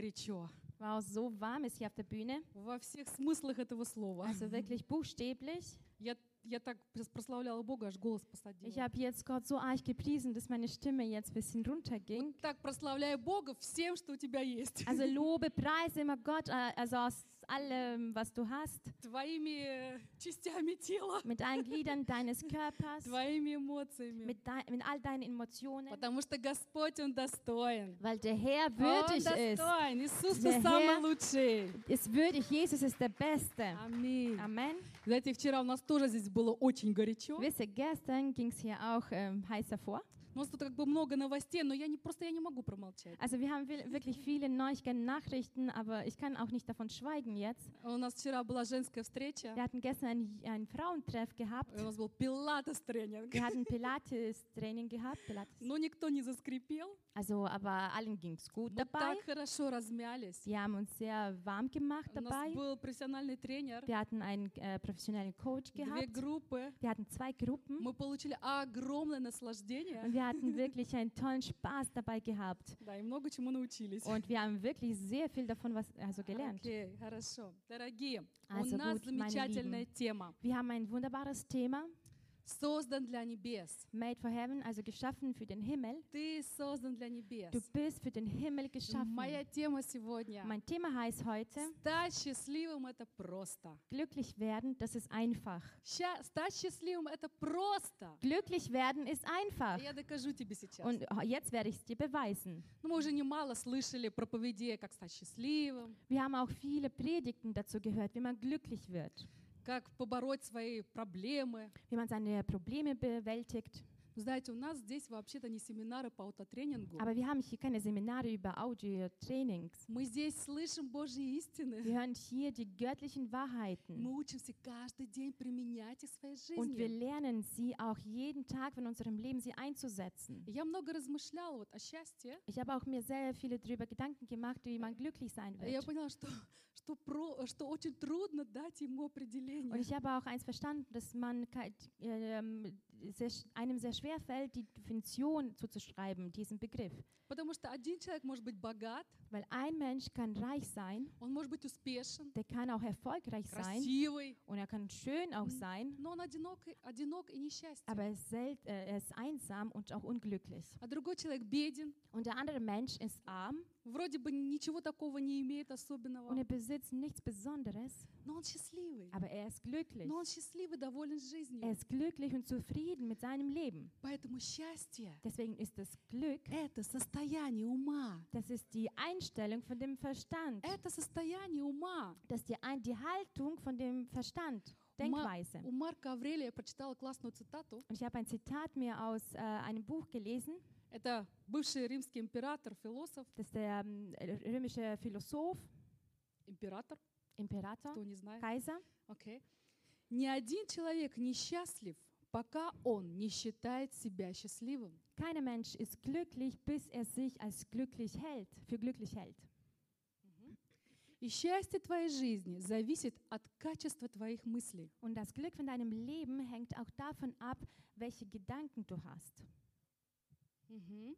горячо. Wow, so warm ist hier auf der Bühne. Во всех смыслах этого слова. Also wirklich buchstäblich. Я, я так прос- прославляла Бога, аж голос посадила. Ich habe jetzt Gott so arg gepriesen, dass meine Stimme jetzt ein bisschen runterging. Так прославляй Бога всем, что у тебя есть. Also lobe, preise immer Gott, äh, also aus allem, was du hast, Твоими э, частями тела, mit allen Gliedern deines Körpers, твоими эмоциями. mit, dei- mit all deinen Emotionen, Потому что Господь, Он достоин. weil der Herr Он würdig ist. достоин. Иисус, Der ты самый Herr- лучший. Ist würdig, Jesus ist der Beste. Аминь. Amen. Знаете, вчера у нас тоже здесь было очень горячо. Wisst ihr, gestern ging es hier auch ähm, heiß hervor. У нас тут как бы много новостей, но я не, просто я не могу промолчать. Also wir haben wirklich viele Neuigkeiten, Nachrichten, aber ich kann auch nicht davon schweigen jetzt. У нас вчера была женская встреча. Wir hatten gestern ein, ein Frauentreff gehabt. У нас был пилатес-тренинг. Wir hatten Pilates-Training gehabt. Pilates. Но никто не заскрипел. Also, aber allen ging es gut Мы dabei. так хорошо размялись. Wir haben uns sehr warm gemacht У нас dabei. был профессиональный тренер, Wir hatten einen äh, professionellen Coach две gehabt. группы. Wir hatten zwei Gruppen Мы получили огромное наслаждение. und wir hatten wirklich einen tollen Spaß dabei gehabt. Да, и много чему научились. Und wir haben wirklich sehr viel davon was, also gelernt. Окей, хорошо. Дорогие, Also у нас gut, meine замечательная Lieben. тема. Wir haben ein wunderbares Thema, Создан для небес. Made for Heaven, also geschaffen für den Himmel. Ты создан для небес. Du bist für den Himmel geschaffen. Моя тема сегодня. Mein Thema heißt heute, Стать счастливым это просто. glücklich werden, das ist einfach. Ща- Стать счастливым это просто. Glücklich werden ist einfach. Я докажу тебе сейчас. Und jetzt werde ich es dir beweisen. Ну, мы уже немало слышали проповедей, как стать счастливым, Wir haben auch viele Predigten dazu gehört, wie man glücklich wird, как побороть свои проблемы. wie man seine Probleme bewältigt. Вы Знаете, у нас здесь вообще-то не семинары по аутотренингу. Aber wir haben hier keine Seminare über Audio-Trainings. Мы здесь слышим Божьи истины. Wir hören hier die göttlichen Wahrheiten. Мы учимся каждый день применять их в своей Und wir жизни. lernen sie auch jeden Tag von unserem Leben sie einzusetzen. И Я много размышляла вот о счастье. Ich habe auch mir sehr viele darüber Gedanken gemacht, wie man glücklich sein И Я wird. поняла, что, что, про, что очень трудно дать ему Und определение. ich habe auch eins verstanden, dass man kei- ähm, sehr, sch- einem sehr schwer fällt, die Definition zuzuschreiben, diesem Begriff. Потому что один человек может быть богат, Weil ein Mensch kann reich sein, он может быть успешен, der kann auch erfolgreich sein красивый, und er kann schön auch sein, но он одинок, и- одинок и несчастен. aber er ist, sel- äh, er ist einsam und auch unglücklich. А другой человек беден, Und der andere Mensch ist arm вроде бы ничего такого не имеет особенного, und er besitzt nichts Besonderes, но он счастливый. aber er ist glücklich. Но он счастливый, доволен Er жизнью. ist glücklich und zufrieden mit seinem Leben. Поэтому счастье Deswegen ist das Glück, — это состояние ума. das ist die Einstellung von dem Verstand. Это состояние ума. Das ist die, Ein die Haltung von dem Verstand, У Ма- Denkweise. У Марка Аврелия я прочитала классную цитату. Und ich habe ein Zitat mir aus äh, einem Buch gelesen. Это бывший римский император, философ, Das ist der ähm, römische Philosoph, император, Imperator, кто не знает. Kaiser. Окей. Ни один человек не счастлив, пока он не считает себя счастливым. Keiner Mensch ist glücklich, bis er sich als glücklich hält, für glücklich hält. И счастье твоей жизни зависит от качества твоих мыслей. Und das Glück von deinem Leben hängt auch davon ab, welche Gedanken du hast. Мгм.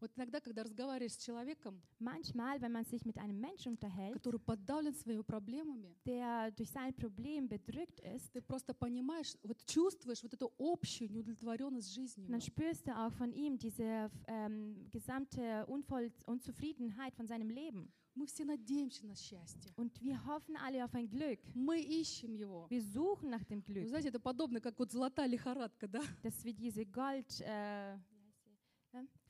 Вот иногда, когда разговариваешь с человеком, Manchmal, wenn man sich mit einem Menschen unterhält, который подавлен своими проблемами, der durch sein Problem bedrückt ist, ты просто понимаешь, вот чувствуешь вот эту общую неудовлетворенность жизнью. dann spürst du auch von ihm diese ähm, gesamte Unvoll Unzufriedenheit von seinem Leben. Мы все надеемся на счастье. Und wir hoffen alle auf ein Glück. Мы ищем его. Wir suchen nach dem Вы Glück. знаете, это подобно, как вот золотая лихорадка, да? Das ist wie diese Gold, äh,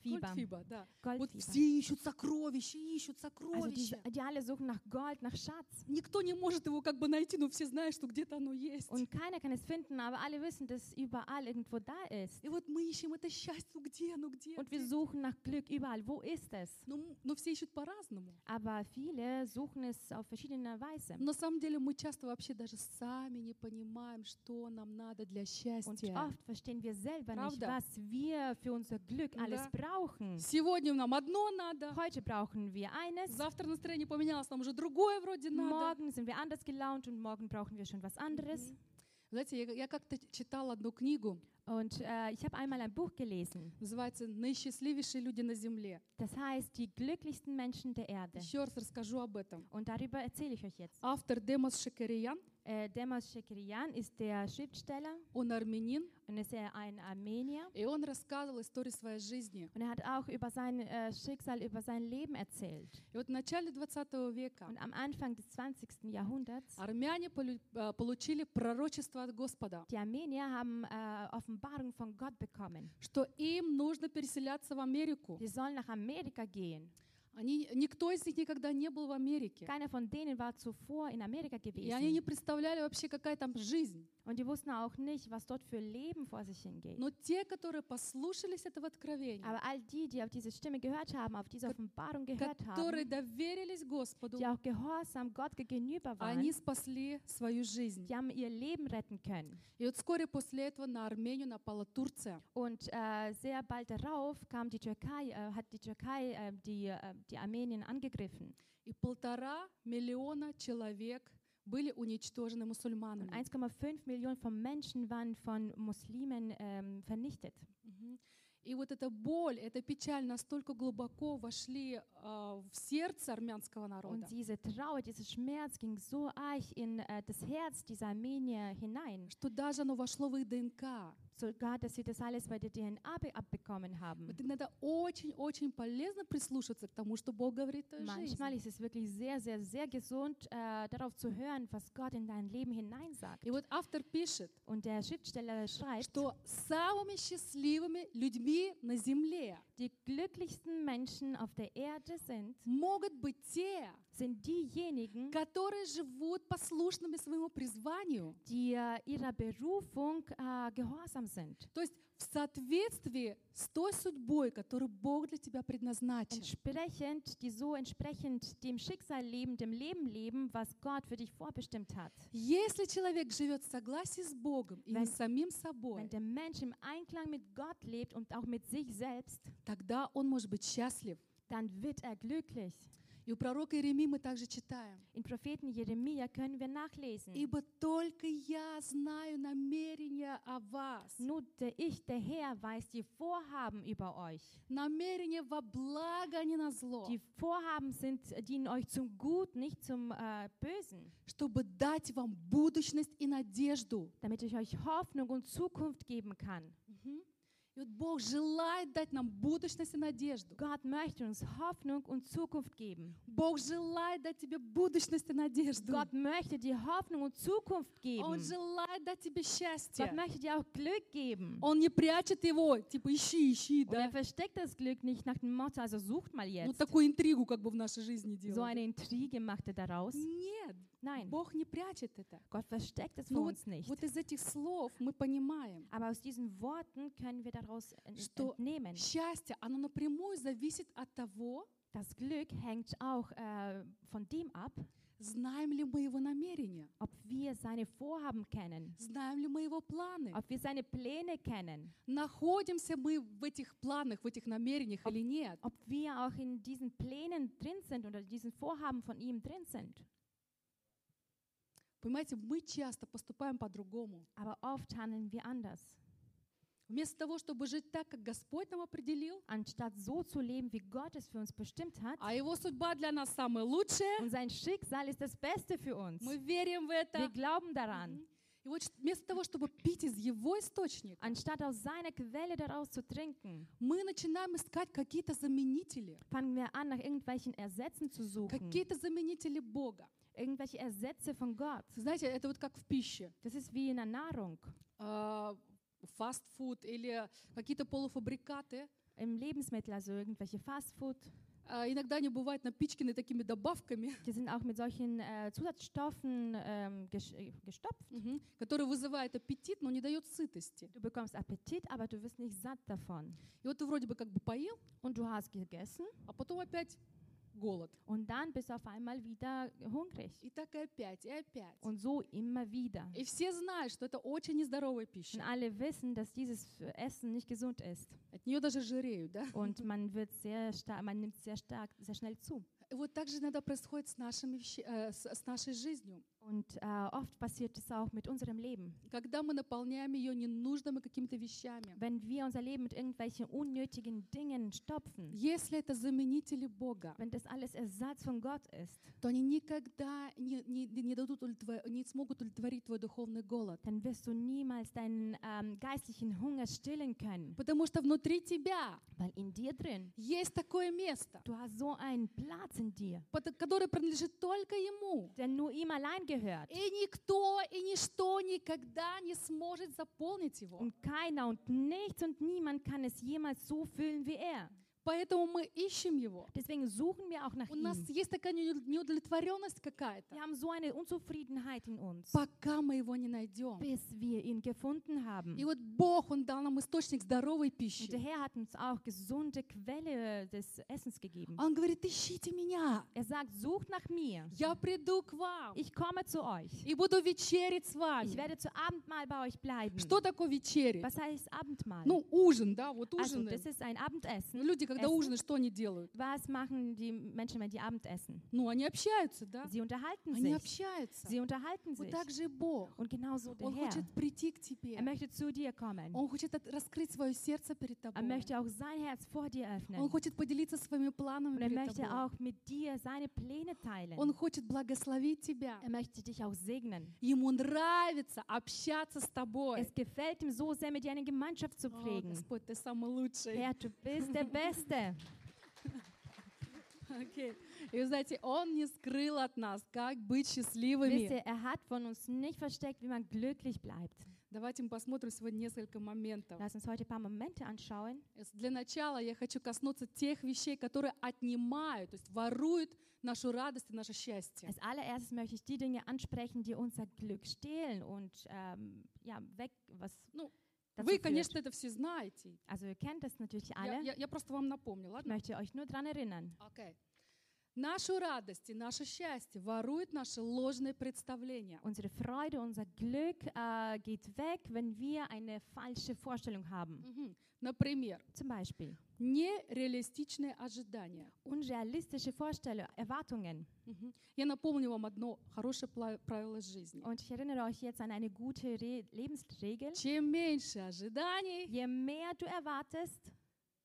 Fieber. Да. Вот Goldfieber. все ищут сокровища, ищут Also сокровища. die, die alle suchen nach Gold, nach Schatz. Никто не может его как бы найти, но все знают, что где-то оно есть. Und keiner kann es finden, aber alle wissen, dass überall irgendwo da ist. И вот мы ищем это счастье, ну где оно, где? Und wir suchen nach Glück überall. Wo ist es? Но, но все ищут по-разному. Aber viele suchen es auf verschiedene Weise. На самом деле мы часто вообще даже сами не понимаем, что нам надо для Und счастья. oft verstehen wir selber nicht, Правда? was wir für unser Glück alles Да. brauchen. Сегодня нам одно надо, Heute brauchen wir eines, завтра настроение поменялось, нам уже другое вроде надо. morgen sind wir anders gelaunt und morgen brauchen wir schon was anderes. Знаете, я, я как-то читала одну книгу, Und äh, ich habe einmal ein Buch gelesen, называется «Наисчастливейшие люди на земле». das heißt Die glücklichsten Menschen der Erde. Еще раз расскажу об этом. Und darüber erzähle ich euch jetzt. Автор Демос Шекериян, Äh, Demos Shekerian ist der Schriftsteller он армянин, und ist er ein Armenier. и он рассказывал историю своей жизни. Und er hat auch über sein äh, Schicksal, über sein Leben erzählt. И вот в начале 20 века Und am Anfang des 20. Jahrhunderts, армяне э, получили пророчество от Господа, die Armenier haben äh, Offenbarung von Gott bekommen. что им нужно переселяться в Америку. Sie sollen nach Amerika gehen. Они, никто из них никогда не был в Америке. Keiner von denen war zuvor in Amerika И они не gewesen. представляли вообще, какая там жизнь. Und die wussten auch nicht, was dort für Leben vor sich hingeht. Но те, которые послушались этого откровения, Aber all die, die auf diese Stimme gehört haben, auf diese Offenbarung gehört которые haben, доверились Господу, die auch gehorsam Gott gegenüber они waren, спасли свою жизнь. die haben ihr Leben retten können. И вот вскоре после этого на Армению напала Турция. Und äh, sehr bald darauf kam die Türkei, äh, hat die Türkei äh, die, äh, die Armenien angegriffen. И полтора миллиона человек были уничтожены мусульманами. 1,5 Millionen von Menschen waren von Muslimen ähm, vernichtet. И вот эта боль, эта печаль настолько глубоко вошли а, в сердце армянского народа, Und diese Trauer, dieser Schmerz ging so arg in äh, das Herz dieser Armenier hinein, что даже оно вошло в их ДНК. Sogar, dass sie das alles bei der DNA be- abbekommen haben. Вот иногда очень-очень полезно прислушаться к тому, что Бог говорит в Manchmal ist es wirklich sehr, sehr, sehr gesund, äh, darauf zu hören, was Gott in dein Leben hineinsagt. И вот автор пишет, Und der Schriftsteller schreibt, что самыми счастливыми людьми на земле die glücklichsten Menschen auf der Erde sind, могут быть те, sind diejenigen, которые живут послушными своему призванию. die äh, ihrer Berufung äh, gehorsam sind. То есть в соответствии с той судьбой, которую Бог для тебя предназначил. Entsprechend, die so entsprechend dem Schicksal leben, dem Leben leben, was Gott für dich vorbestimmt hat. Если человек живет в согласии с Богом и Wenn- с самим собой, Wenn der Mensch im Einklang mit Gott lebt und auch mit sich selbst, тогда он может быть счастлив. dann wird er glücklich. И у пророка Иеремии мы также читаем. In Propheten Jeremia können wir nachlesen. «Ибо только я знаю намерения о вас, Nur der Ich, der Herr, weiß die Vorhaben über euch. намерения во благо, а не на зло, Die Vorhaben sind, dienen euch zum Gut, nicht zum äh, Bösen, чтобы дать вам будущность и надежду». damit ich euch Hoffnung und Zukunft geben kann. Мгм. И вот Бог желает дать нам будущность и надежду. Gott möchte uns Hoffnung und Zukunft geben. Бог желает дать тебе будущность и надежду. Gott möchte dir Hoffnung und Zukunft geben. Он желает дать тебе счастье. Gott möchte dir auch Glück geben. Он не прячет его, типа ищи, ищи, Und er да? versteckt das Glück nicht nach dem Motto, also sucht mal Ну jetzt. такую интригу как бы в нашей жизни So делает. eine Intrige macht er daraus. Нет, Nein, Бог не прячет это. Gott versteckt es Ну vor вот, uns nicht. вот из этих слов мы понимаем, Aber aus diesen Worten können wir daraus Что entnehmen. счастье, оно напрямую зависит от того, Das Glück hängt auch äh, von dem ab, знаем ли мы его намерения, ob wir seine Vorhaben kennen, знаем ли мы его планы, ob wir seine Pläne kennen, находимся мы в этих планах, в этих намерениях или нет. ob wir auch in diesen Plänen drin sind oder diesen Vorhaben von ihm drin sind. Понимаете, мы часто поступаем по-другому. Aber oft handeln wir anders. Вместо того, чтобы жить так, как Господь нам определил, Anstatt so zu leben, wie Gott es für uns bestimmt hat, а Его судьба для нас самая лучшая, und sein Schicksal ist das Beste für uns. мы верим в Wir это. glauben daran. Мгм. И вот вместо того, чтобы пить из Его источника, Anstatt aus seiner Quelle daraus zu trinken, мы начинаем искать какие-то заменители, fangen wir an, nach irgendwelchen Ersätzen zu suchen. какие-то заменители Бога. Irgendwelche Ersätze von Gott. Знаете, это вот как в пище. Das ist wie in der Nahrung. А, Фастфуд или какие-то полуфабрикаты. Im Lebensmittel, also irgendwelche Fastfood. А, Иногда они бывают напичканы такими добавками, Die sind auch mit solchen äh, Zusatzstoffen ähm, ges äh, gestopft. которые вызывают аппетит, но не дают сытости. Du bekommst Appetit, aber du wirst nicht satt davon. И вот ты вроде бы как бы поел, Und du hast gegessen а потом опять голод. und dann bist du auf einmal wieder hungrig. И так и опять, и опять. Und so immer wieder. И все знают, что это очень нездоровая Und пища. alle wissen, dass dieses Essen nicht gesund ist. От нее даже жиреют, да? Und man wird sehr stark, man nimmt sehr stark, sehr schnell zu. И вот так же иногда происходит с, нашими, э, с, с нашей жизнью. Und äh, oft passiert es auch mit unserem Leben. Когда мы наполняем ее ненужными какими-то вещами. Wenn wir unser Leben mit irgendwelchen unnötigen Dingen stopfen, Если это заменители Бога, wenn das alles Ersatz von Gott ist, то они никогда не, не, не, дадут удовлетво- не смогут удовлетворить твой духовный голод. dann wirst du niemals deinen ähm, geistlichen Hunger stillen können. Потому что внутри тебя Weil in dir drin, есть такое место, du hast so einen Platz in dir, под- которое принадлежит только Ему. der nur ihm allein gehört. И никто и ничто никогда не сможет заполнить его. Und keiner und nichts und niemand kann es jemals so füllen wie er. Поэтому мы ищем его. Deswegen suchen wir auch nach У нас есть такая неуд- неудовлетворенность какая-то, Wir haben so eine Unzufriedenheit in uns, пока мы его не найдем. bis wir ihn gefunden haben. И вот Бог, Он дал нам источник здоровой Und der пищи. Herr hat uns auch gesunde Quelle des Essens gegeben. Он говорит, ищите меня, Er sagt, sucht nach mir. я приду к вам Ich komme zu euch. и буду вечерить с Ich вами. werde zu Abendmahl bei euch bleiben. Что такое вечерить? Was heißt Abendmahl? Ну, ужин, да, вот Also, ужин. das ist ein Abendessen. Люди, когда Essen. ужинают, что они делают? Was machen die Menschen, wenn die Abendessen? Ну, они общаются, да? Sie unterhalten Они sich. общаются. Sie unterhalten Вот sich. так же Бог. Und genauso der Он Herr. хочет прийти к тебе. Er möchte zu dir kommen. Он хочет раскрыть свое сердце перед Er тобой. möchte auch sein Herz vor dir Он öffnen. хочет поделиться своими планами Und er перед möchte тобой. auch mit dir seine Pläne teilen. Он хочет благословить тебя. Er möchte dich auch segnen. Ему нравится общаться с тобой. Es gefällt ihm so sehr, mit dir eine Gemeinschaft zu О, pflegen. Господь, ты самый лучший. Herr, du bist der Beste. Окей. И вы знаете, Он не скрыл от нас, как быть Wisst счастливыми. ihr, er hat von uns nicht versteckt, wie man glücklich bleibt. Давайте мы посмотрим сегодня несколько моментов. Lass uns heute ein paar Momente anschauen. Для начала я хочу коснуться тех вещей, которые отнимают, то есть воруют нашу радость и наше счастье. Als allererstes möchte ich die Dinge ansprechen, die unser Glück stehlen und ähm, ja, weg, was Ну, dazu Вы, führt. конечно, это все знаете. Also ihr kennt das natürlich Я, alle. я- я просто вам напомню, Ich ладно? möchte euch nur daran erinnern. Окей. Нашу радость и наше счастье воруют наши ложные представления. Unsere Freude, unser Glück äh, geht weg, wenn wir eine falsche Vorstellung haben. Мгм. Например, Zum Beispiel нереалистичные ожидания. unrealistische Vorstellungen, Erwartungen. Мгм. Я напомню вам одно хорошее пла- правило жизни. Und ich erinnere euch jetzt an eine gute Re Lebensregel. Чем меньше ожиданий, Je mehr du erwartest,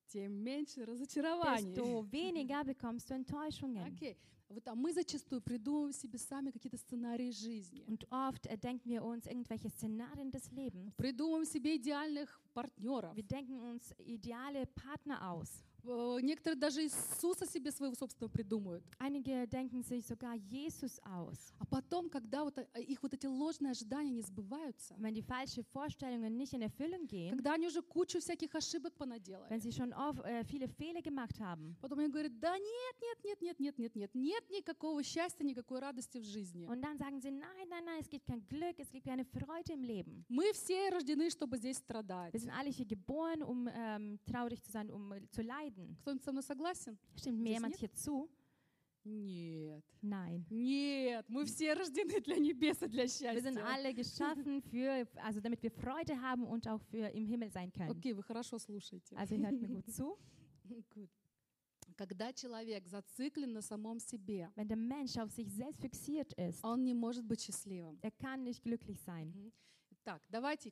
тем меньше разочарований. desto weniger bekommst du Enttäuschungen. Окей. Вот, а мы зачастую придумываем себе сами какие-то сценарии жизни. Und oft äh, denken wir uns irgendwelche Szenarien des Lebens. Придумываем себе идеальных партнеров. Wir denken uns ideale Partner aus. Э, Некоторые даже Иисуса себе своего собственного придумают. Einige denken sich sogar Jesus aus. А потом, когда вот э, их вот эти ложные ожидания не сбываются, Und wenn die falschen Vorstellungen nicht in Erfüllung gehen, когда они уже кучу всяких ошибок понаделали, wenn sie schon oft, äh, viele Fehler gemacht haben, потом они говорят, да нет, нет, нет, нет, нет, нет, нет, нет никакого счастья, никакой радости в жизни. und dann sagen sie, nein, nein, nein, es gibt kein Glück, es gibt keine Freude im Leben. Мы все рождены, чтобы здесь страдать. Wir sind alle hier geboren, um ähm, traurig zu sein, um äh, zu leiden. Кто-нибудь со мной согласен? Stimmt mir jemand hier zu? Нет. Nein. Нет, мы все рождены для небес и для Wir sind счастья. alle geschaffen für, also damit wir Freude haben und auch für im Himmel sein können. Окей, вы хорошо слушаете. Also hört mir gut zu. Good. Когда человек зациклен на самом себе, Wenn der Mensch auf sich selbst fixiert ist, он не может быть счастливым. er kann nicht glücklich sein. Так, давайте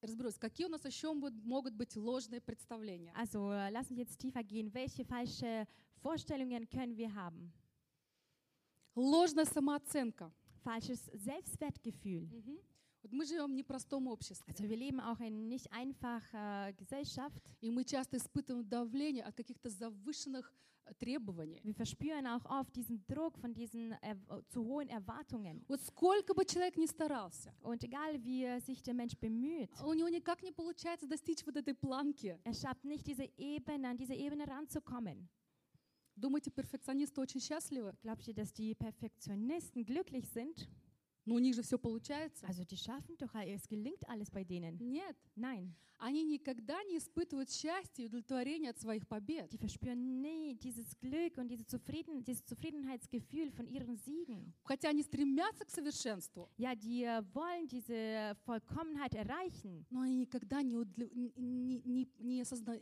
как, разберемся, какие у нас еще могут, быть ложные представления. Also äh, lass uns jetzt tiefer gehen. Welche falsche Vorstellungen können wir haben? Ложная самооценка. Falsches Selbstwertgefühl. Вот мы живем в непростом обществе, Also wir leben auch in nicht einfacher Gesellschaft. и мы часто испытываем давление от каких-то завышенных э, требований. Wir verspüren auch oft diesen Druck von diesen er zu hohen Erwartungen. Вот сколько бы человек ни старался, Und egal wie äh, sich der Mensch bemüht, у него никак не получается достичь вот этой планки. er schafft nicht diese Ebene, an diese Ebene ranzukommen. Думаете, перфекционисты очень счастливы? Glaubt ihr, dass die Perfektionisten glücklich sind? Но у них же все получается. Also die schaffen doch, es gelingt alles bei denen. Нет, Nein, они никогда не испытывают счастья и удовлетворения от своих побед. die verspüren nie dieses Glück und diese Zufrieden, dieses Zufriedenheitsgefühl von ihren Siegen. Хотя они стремятся к совершенству, Ja, die äh, wollen diese Vollkommenheit erreichen, но они никогда не, не, не- не осозна-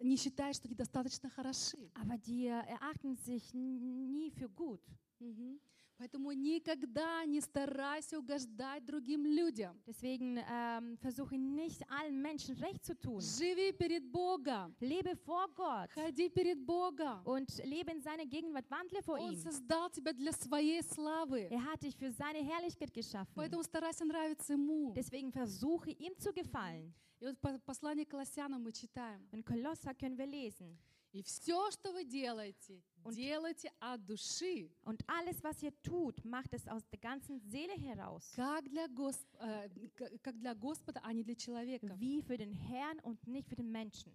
не считают, что они достаточно хороши. aber die erachten sich nie für gut. Мгм. Поэтому никогда не старайся угождать другим людям. Deswegen ähm, versuche nicht allen Menschen recht zu tun. Живи перед Богом. Lebe vor Gott Ходи перед Богом. und lebe in seiner Gegenwart, wandle vor Он ihm. создал тебя для своей славы. Er hat dich für seine Herrlichkeit geschaffen. Поэтому старайся нравиться Ему. Deswegen versuche ihm zu gefallen. И вот по- послание к Колоссянам мы читаем. Und Kolosser können wir lesen. И все, что вы делаете, Und- делайте от души, Und alles, was ihr tut, macht es aus der ganzen Seele heraus. как для, Гос- э, к- как для Господа, а не для человека. Wie für den Herrn und nicht für den Menschen.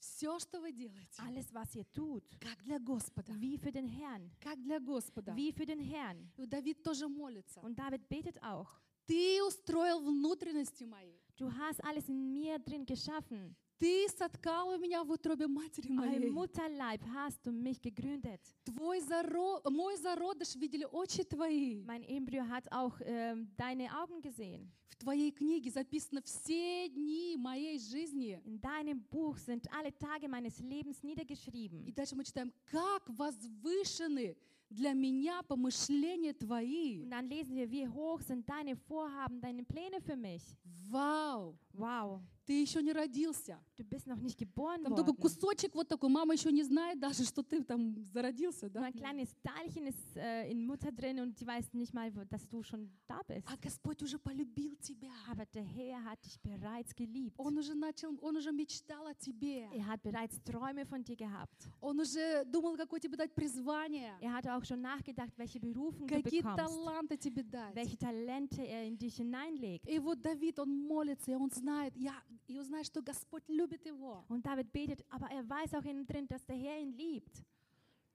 Все, что вы делаете, Alles, was ihr tut, как для Господа, wie für den Herrn. как для Господа. Wie für den Herrn. И Давид тоже молится. Und David betet auch. Ты устроил внутренности мои. Du hast alles in mir drin geschaffen. Ты соткал у меня в утробе матери Im моей. Mutterleib hast du mich gegründet. Твой заро... Мой зародыш видели очи твои. Mein Embryo hat auch ähm, deine Augen gesehen. В твоей книге записано все дни моей жизни. In deinem Buch sind alle Tage meines Lebens И niedergeschrieben. дальше мы читаем, как возвышены для меня помышления твои. Und dann lesen wir, wie hoch sind deine Vorhaben, deine Pläne für mich. Вау! Ты еще не родился. du bist noch nicht geboren Там только кусочек вот такой. Мама еще не знает даже, что ты там зародился, да? ein kleines Teilchen ist äh, in Mutter drin und sie weiß nicht mal, wo- dass du schon da bist. А Господь уже полюбил тебя. Aber der Herr hat dich bereits geliebt. Он уже начал, он уже мечтал о тебе. Er hat bereits Träume von dir gehabt. Он уже думал, какое тебе дать призвание. Er hat auch schon nachgedacht, welche Berufung du Какие bekommst, таланты тебе дать. welche Talente er in dich hineinlegt. И вот Давид, он молится, и он знает, я, и он знает, что Господь любит его. Und David betet, aber er weiß auch innen drin, dass der Herr ihn liebt.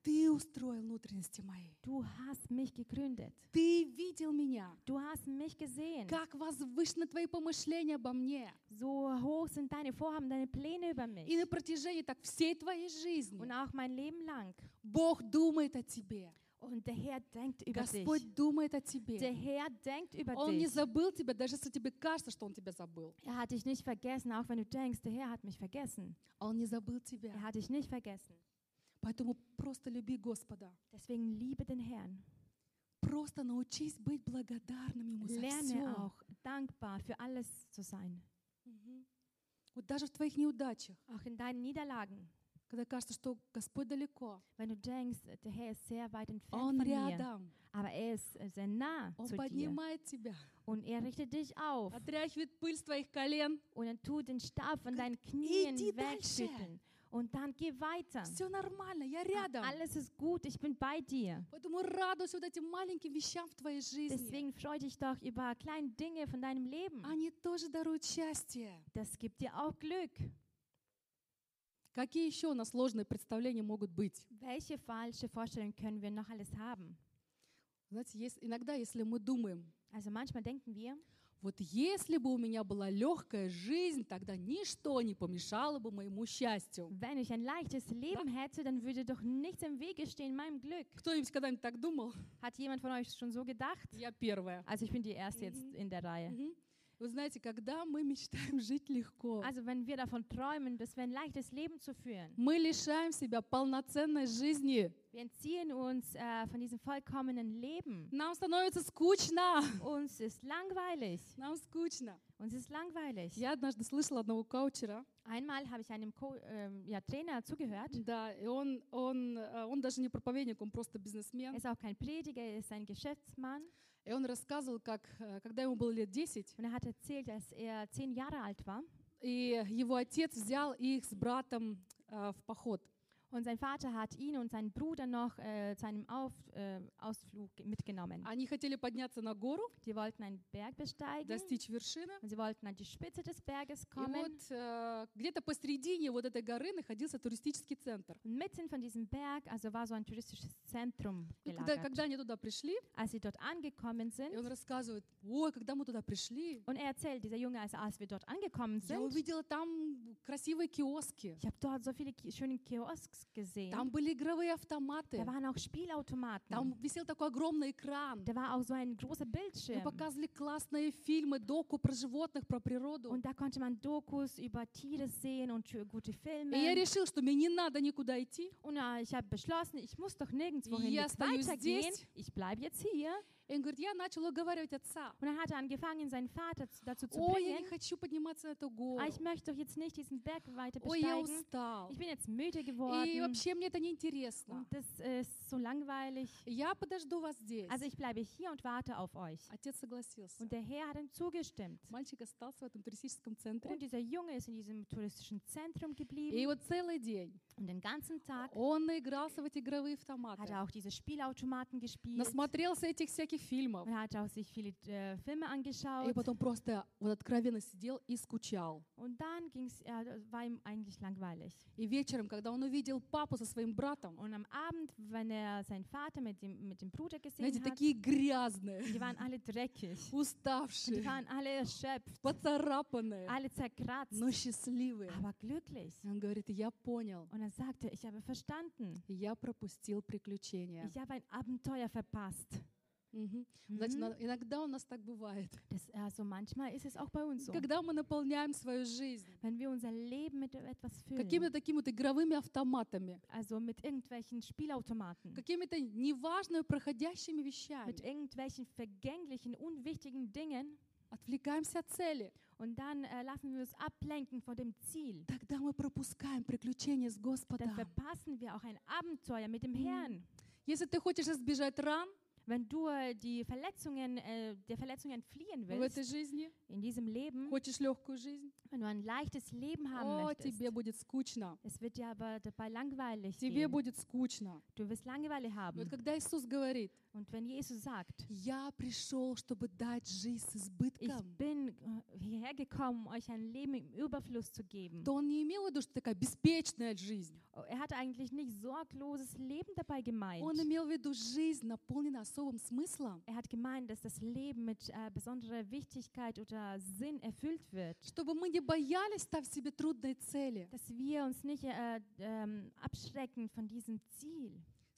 Ты устроил внутренности мои. Du hast mich gegründet. Ты видел меня. Du hast mich gesehen. Как возвышены твои помышления обо мне. So hoch sind deine Vorhaben, deine Pläne über mich. И на протяжении так всей твоей жизни Und auch mein Leben lang. Бог думает о тебе. Und der Herr denkt über Господь dich. думает о Der тебе. Herr denkt über Он не dich. забыл тебя, даже если тебе кажется, что Он тебя забыл. Er hat dich nicht vergessen, auch wenn du denkst, der Herr hat mich vergessen. Он не забыл тебя. Er hat dich nicht vergessen. Поэтому просто люби Господа. Deswegen liebe den Herrn. Просто научись быть благодарным Ему за Lerne все. auch dankbar für alles zu sein. Вот даже в твоих неудачах, Auch in deinen Niederlagen. когда кажется, что Господь далеко, Wenn du denkst, der Herr ist sehr weit entfernt Он von mir, рядом, aber er ist äh, sehr nah Он zu dir. поднимает тебя, Und er richtet dich auf отряхивает пыль с твоих колен. und er tut den Staub von Говорит, deinen Knien «Иди дальше». wegschütteln. Und dann geh weiter. Все нормально, я Ah, рядом. Alles ist gut, ich bin bei dir. Поэтому радуйся вот этим маленьким вещам в твоей жизни. Deswegen freu dich doch über kleine Dinge von deinem Leben. Они тоже даруют счастье. Das gibt dir auch Glück. Какие еще у нас сложные представления могут быть? Welche falsche Vorstellungen können wir noch alles haben? Знаете, есть, иногда, если мы думаем, Also manchmal denken wir, вот если бы у меня была легкая жизнь, тогда ничто не помешало бы моему счастью. wenn ich ein leichtes Leben hätte, dann würde doch nichts im Wege stehen meinem Glück. Кто-нибудь когда-нибудь так думал? Hat jemand von euch schon so gedacht? Я первая. Also ich bin die Erste jetzt Mhm. in der Reihe. Мгм. Вы знаете, когда мы мечтаем жить легко, Also wenn wir davon träumen, dass wir ein leichtes Leben zu führen, мы лишаем себя полноценной жизни. wir entziehen uns äh, von diesem vollkommenen Leben. Нам становится скучно. Uns ist langweilig. Нам скучно. Uns ist langweilig. Я однажды слышала одного коучера, Einmal habe ich einem Co ähm, ja, Trainer zugehört. да, и он, он, э, он даже не проповедник, он просто Er бизнесмен. ist auch kein Prediger, er ist ein Geschäftsmann. И он рассказывал, как, э, когда ему было лет 10, Und er hat erzählt, er zehn Jahre alt war и его отец взял их с братом э, в поход. und sein Vater hat ihn und seinen Bruder noch äh, zu einem Auf, äh, Ausflug mitgenommen. Они хотели подняться на гору, Sie wollten einen Berg besteigen достичь вершины. und sie wollten an die Spitze des Berges И kommen. вот э, где-то посередине вот этой горы находился туристический центр. Und mitten von diesem Berg, also war so ein touristisches Zentrum И когда, когда gelagert. они туда пришли, Als sie dort angekommen и sind, он рассказывает, ой, когда мы туда пришли, und er erzählt, dieser Junge, als, als wir dort angekommen я sind, увидела там красивые киоски. ich habe dort so viele Ki schöne Kiosks gesehen. Там были игровые автоматы. Da waren auch Spielautomaten. Там висел такой огромный экран. Da war auch so ein großer Мы Bildschirm. показывали классные фильмы, доку про животных, про природу. Und da konnte man Dokus über Tiere sehen und schö- gute И я Filme. решил, что мне не надо никуда идти. Und äh, ich habe beschlossen, ich muss doch nirgendwo hin Я jetzt остаюсь weitergehen. здесь. Ich bleibe jetzt hier. И он говорит, я начал уговаривать отца. Und dann hat er angefangen, seinen Vater zu- dazu zu Ой, я bringen. не хочу подниматься на эту гору. Ah, ich möchte doch jetzt nicht diesen Berg weiter Ой, я besteigen. устал. Ich bin jetzt müde И geworden. вообще мне это не интересно. Und das ist so langweilig. Я подожду вас здесь. Also ich bleibe hier und warte auf euch. Отец согласился. Und der Herr hat ihm zugestimmt. Мальчик остался в этом туристическом центре. Und dieser Junge ist in diesem touristischen Zentrum И geblieben. вот целый день Und den ganzen Tag он наигрался в эти игровые hat автоматы. er auch diese Spielautomaten gespielt. Насмотрелся этих всяких фильмов. Und hat auch sich viele äh, Filme И angeschaut. потом просто вот откровенно сидел и скучал. Und dann ging's, er war ihm eigentlich langweilig. И вечером, когда он увидел папу со своим братом, Und am Abend, wenn er seinen Vater mit dem, mit dem Bruder gesehen знаете, hat, такие грязные, die waren alle dreckig. Und die уставшие, waren alle erschöpft, поцарапанные, alle zerkratzt, но счастливые. aber glücklich. И Он говорит, я понял, Und er sagte, ich habe verstanden. я пропустил приключения. Ich habe ein Abenteuer verpasst. Мгм. Знаете, Mhm. на- иногда у нас так бывает. Das, also manchmal ist es auch bei uns so. Когда мы наполняем свою жизнь Wenn wir unser Leben mit etwas füllen, какими-то такими вот игровыми автоматами, also mit irgendwelchen Spielautomaten, какими-то неважными проходящими вещами, mit irgendwelchen vergänglichen, unwichtigen Dingen, отвлекаемся от цели, und dann äh, lassen wir uns ablenken von dem Ziel, тогда мы пропускаем приключения с dann Господом. verpassen wir auch ein Abenteuer mit dem Herrn. Если ты хочешь избежать ран Wenn du äh, die Verletzungen, äh, der Verletzungen fliehen в этой willst жизни, in diesem Leben, хочешь легкую жизнь, wenn du ein leichtes Leben haben о, möchtest, тебе будет скучно. es wird dir aber dabei langweilig Тебе gehen. будет скучно. Du wirst Langeweile И haben. вот когда Иисус говорит, Und wenn Jesus sagt, я пришел, чтобы дать жизнь с ich избытком, bin äh, hierher gekommen, euch ein Leben im Überfluss zu geben. то он не имел в виду, что такая беспечная жизнь. Oh, Er hat eigentlich nicht sorgloses Leben dabei gemeint. Он имел в виду жизнь, наполненная особым смыслом, Er hat gemeint, dass das Leben mit äh, besonderer Wichtigkeit oder Sinn erfüllt wird. чтобы мы не боялись ставить себе трудные цели. Dass wir uns nicht äh, ähm, abschrecken von diesem Ziel.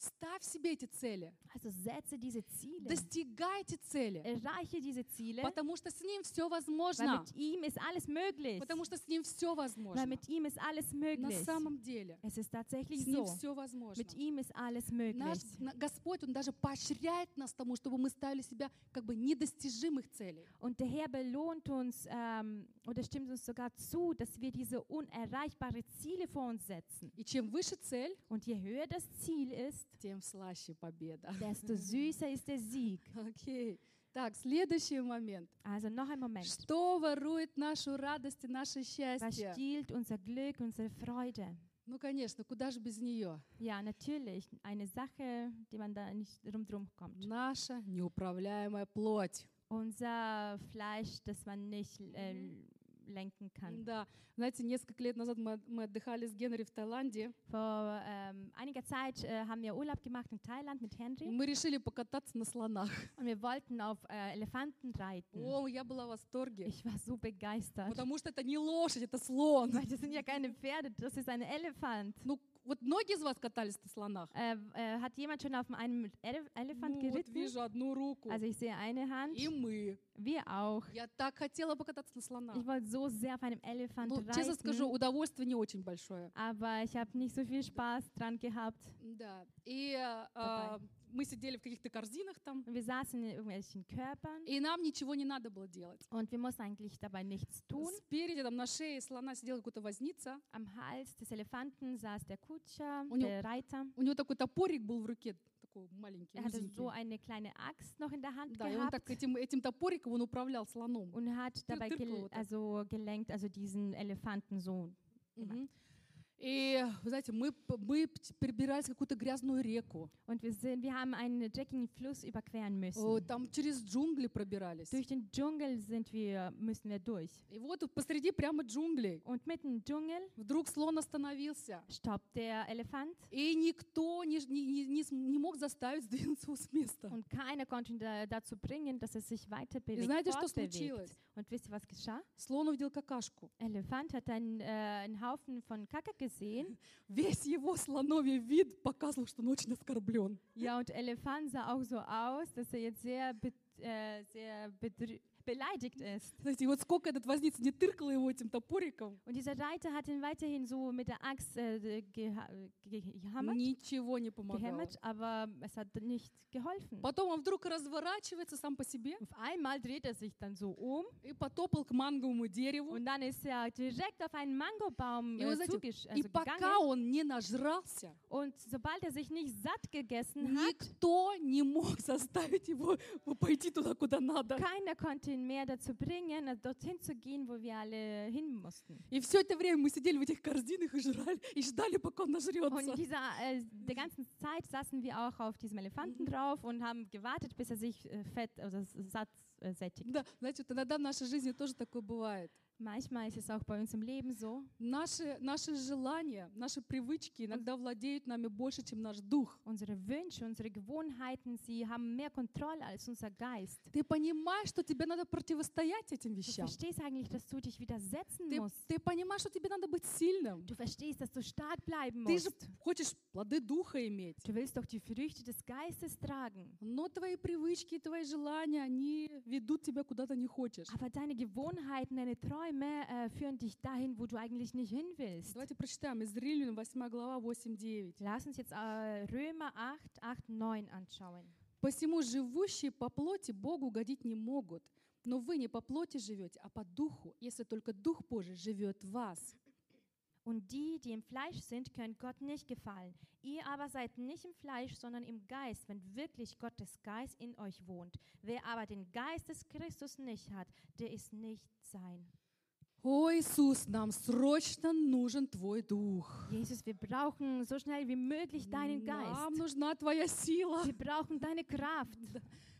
Ставь себе эти цели, Also setze diese Ziele. достигай эти цели, Erreiche diese Ziele, потому что с ним все weil возможно. mit ihm ist alles möglich. Потому что с ним все Weil возможно. mit ihm ist alles На möglich. самом деле, Es ist tatsächlich с ним so. все возможно. Mit ihm ist alles Наш möglich. на- Господь, Он даже поощряет нас тому, чтобы мы ставили себя как бы недостижимых целей. Und der Herr belohnt uns ähm, oder stimmt uns sogar zu, dass wir diese unerreichbare Ziele vor uns setzen. И чем выше цель, Und je höher das Ziel ist, тем слаще победа. desto süßer ist der Sieg. Окей. Так, следующий момент. Also noch ein Moment. Что ворует нашу радость и наше Was счастье? stiehlt unser Glück, unsere Freude? Ну, конечно, куда же без нее? Ja, natürlich. Eine Sache, die man da nicht drum drum kommt. Наша неуправляемая плоть. Unser Fleisch, das man nicht äh, lenken kann. Да, знаете, несколько лет назад мы, мы отдыхали с Генри в Таиланде, Vor ähm, einiger Zeit äh, haben wir Urlaub gemacht in Thailand mit и Henry мы решили покататься на слонах. und wir wollten auf äh, Elefanten reiten. О, я была в восторге, Ich war so begeistert. потому что это не лошадь, это слон. Weil das sind ja keine Pferde, das ist ein Elefant. Ну, вот многие из вас катались на слонах? Äh, äh, hat jemand schon auf einem Ele Elefant Ну, вот geritten? вижу одну руку. Also ich sehe eine Hand, И мы. wir auch. Я так хотела покататься на слонах. Ich wollte so sehr auf einem Elefant Ну, честно скажу, reiten, удовольствие не очень большое. aber ich habe nicht so viel Spaß dran gehabt. Да. И э, а, мы сидели в каких-то корзинах там, wir saßen in irgendwelchen Körpern и нам ничего не надо было делать. und wir mussten eigentlich dabei nichts tun. Спереди там на шее слона сидела какой-то возница. Am Hals des Elefanten saß der Kutscher, Und- der Reiter. У него такой топорик был в руке, такой маленький, Er hatte узенький. so eine kleine Axt noch in der Hand Да, и он gehabt так этим, этим топориком он управлял слоном. und hat dabei Tyrk gel вот так. also gelenkt, also diesen Elefanten so. Мгм. И, вы знаете, мы, мы перебирались какую-то грязную реку. Und wir, sind, wir haben einen dreckigen Fluss überqueren müssen. О, Там через джунгли пробирались. Durch den Dschungel sind wir, müssen wir durch. И вот посреди прямо джунглей Und mitten im Dschungel вдруг слон остановился. stoppt der Elefant И никто не, не, не- не мог заставить сдвинуться с места. und keiner konnte ihn da, dazu bringen, dass er sich weiter И bewegt. знаете, что случилось? Und wisst ihr, was geschah? Слон увидел какашку. Elefant hat einen, äh, einen Haufen von Kacke gesehen. Весь его слоновий вид показывал, что он очень оскорблен. Ja, und Elefant sah auch so aus, dass er jetzt sehr, äh, sehr bedrü- beleidigt ist. Знаете, и вот сколько этот возница не тыркал его этим топориком, Und dieser Reiter hat ihn weiterhin so mit der Axt äh, geha ge gehammert, ничего не помогало. gehämmert, aber es hat nicht geholfen. Потом он вдруг разворачивается сам по себе Auf einmal dreht er sich dann so um и потопал к манговому дереву. und dann ist er direkt auf einen Mangobaum И, вы äh, знаете, zugesch- И also пока gegangen. он не нажрался, Und sobald er sich nicht satt gegessen hat, никто не мог заставить его пойти туда, куда надо. keiner konnte ihn mehr dazu bringen, äh, dorthin zu gehen, wo wir alle hin mussten. И все это время мы сидели в этих корзинах и жрали, и ждали, пока он Und нажрется. in dieser äh, der ganzen Zeit saßen wir auch auf diesem Elefanten drauf und haben gewartet, bis er sich äh, fett oder s- satt äh, sättigt. Да, знаете, вот иногда в нашей жизни тоже такое бывает. Manchmal ist es auch bei uns im Leben so. Наши, наши желания, наши привычки иногда владеют нами больше, чем наш дух. Unsere Wünsche, unsere Gewohnheiten, sie haben mehr Kontrolle als unser Geist. Ты понимаешь, что тебе надо противостоять этим Du вещам. verstehst eigentlich, dass du dich widersetzen Ты, musst. ты понимаешь, что тебе надо быть сильным. Du verstehst, dass du stark bleiben Ты же musst. хочешь плоды духа иметь. Du willst doch die Früchte des Geistes tragen. Но твои привычки, твои желания, они ведут тебя куда ты не хочешь. Aber deine Gewohnheiten, deine Träume äh, führen dich dahin, wo du eigentlich nicht hin willst. Давайте прочитаем из Римлян 8 глава 8-9. Lass uns jetzt äh, Römer 8, 8, 9 anschauen. «Посему живущие по плоти Богу угодить не могут, но вы не по плоти живете, а по духу, если только Дух Божий живет в вас». Und die, die im Fleisch sind, können Gott nicht gefallen. Ihr aber seid nicht im Fleisch, sondern im Geist, wenn wirklich Gottes Geist in euch wohnt. Wer aber den Geist des Christus nicht hat, der ist nicht sein. О, Иисус, нам срочно нужен Твой Дух. Jesus, wir brauchen so schnell wie möglich deinen Нам Geist. нужна Твоя сила. Wir brauchen deine Kraft.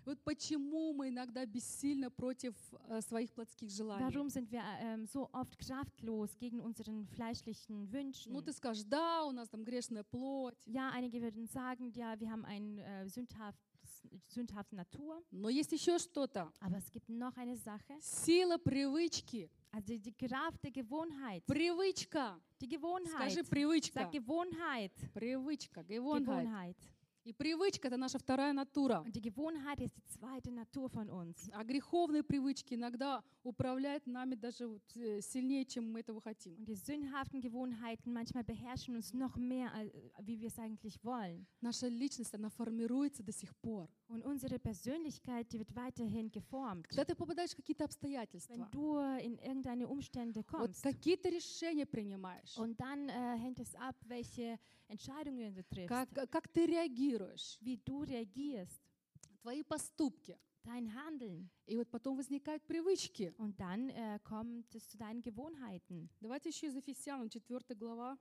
Вот почему мы иногда бессильны против э, своих плотских желаний. Warum sind wir ähm, so oft kraftlos gegen unseren fleischlichen Wünschen? Ну, ты скажешь, да, у нас там грешная плоть, Ja, einige würden sagen, ja, wir haben eine äh, sündhaftes, sündhafte Natur. но есть еще что-то. Aber es gibt noch eine Sache. Сила привычки. Also die Kraft der Gewohnheit. Привычка. Die Gewohnheit. Скажи привычка. Sag Gewohnheit. Привычка, Gewohnheit. Gewohnheit. И привычка — это наша вторая натура. Und die Gewohnheit ist die zweite Natur von uns. А греховные привычки иногда управляют нами даже вот, э, сильнее, чем мы этого хотим. Und die sündhaften Gewohnheiten manchmal beherrschen uns noch mehr, äh, wie wir es eigentlich wollen. Наша личность, она формируется до сих пор. Und unsere Persönlichkeit, die wird weiterhin geformt. Когда ты попадаешь в какие-то Wenn обстоятельства, du in irgendeine Umstände вот kommst какие-то решения принимаешь, und dann äh, hängt es ab, welche Entscheidungen du triffst, как, как ты реагируешь, wie du reagierst, твои поступки. dein Handeln. И вот потом возникают привычки. Und dann äh, kommt es zu deinen Gewohnheiten. Давайте еще из Ефесянам 4 глава,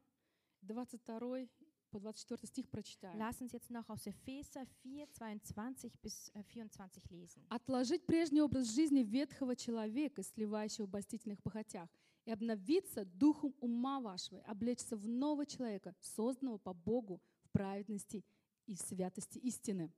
22 по 24 стих прочитаем. Lass uns jetzt noch aus Epheser 4, 22 bis äh, 24 lesen. Отложить прежний образ жизни ветхого человека, сливающего в обольстительных похотях, и обновиться духом ума вашего, облечься в нового человека, созданного по Богу в праведности и в святости истины.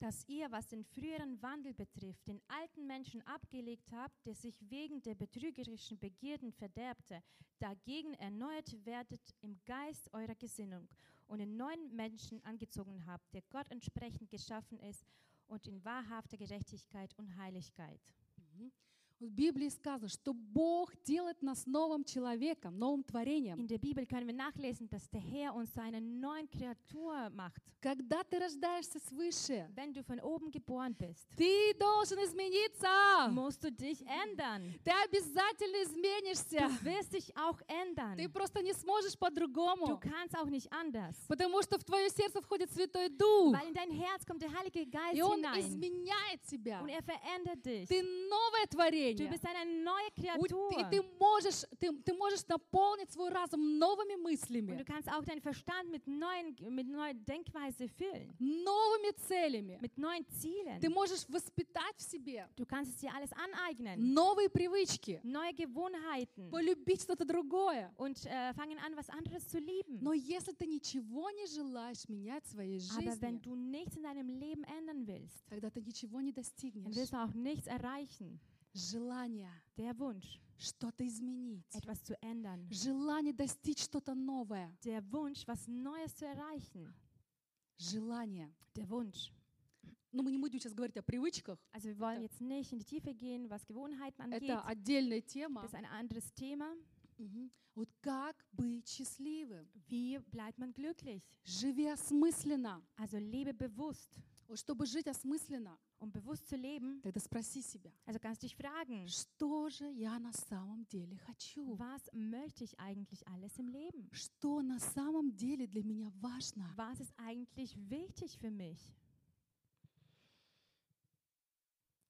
Dass ihr, was den früheren Wandel betrifft, den alten Menschen abgelegt habt, der sich wegen der betrügerischen Begierden verderbte, dagegen erneuert werdet im Geist eurer Gesinnung und den neuen Menschen angezogen habt, der Gott entsprechend geschaffen ist und in wahrhafter Gerechtigkeit und Heiligkeit. Мгм. В Библии сказано, что Бог делает нас новым человеком, новым творением. In der Bibel können wir nachlesen, dass der Herr uns zu einer neuen Kreatur macht. Когда ты rождаешься свыше, Wenn du von oben geboren bist, ты должен измениться. musst du dich ändern. Ты обязательно изменишься. Du wirst dich auch ändern. Ты просто не сможешь Du по-другому. kannst auch nicht anders. Потому что в твое сердце входит Святой Дух. Weil in dein Herz kommt der Heilige Geist И Он hinein. изменяет тебя. Und er verändert dich. Ты новое Du творение. bist eine neue У- Kreatur. И ты можешь, ты, ты можешь наполнить свой разум новыми Und мыслями, du kannst auch deinen Verstand mit neuen, mit neuer Denkweise füllen. новыми целями. Mit neuen Zielen. Ты можешь воспитать в себе Du kannst es dir alles aneignen. новые привычки, Neue Gewohnheiten. полюбить что-то другое. Und äh, fangen an, was anderes zu lieben. Но если ты ничего не желаешь менять в своей Aber wenn жизни, du nichts in deinem Leben ändern willst, тогда ты ничего не dann достигнешь. wirst du auch nichts erreichen. Желание, Der Wunsch, что-то изменить, etwas zu ändern. желание достичь что-то новое, Der Wunsch, was Neues zu erreichen. желание. Der Wunsch. Но мы не будем сейчас говорить о привычках, Also wir wollen jetzt nicht in die Tiefe gehen, was Gewohnheiten angeht. это отдельная тема. Das ist ein anderes Thema. Мгм. Вот как быть счастливым? Wie bleibt man glücklich? Живи осмысленно. Also lebe bewusst. Вот чтобы жить осмысленно, Um bewusst zu leben, тогда спроси себя, also kannst du dich fragen, что же я на самом деле хочу? was möchte ich eigentlich alles im Leben? Что на самом деле для меня важно? Was ist eigentlich wichtig für mich?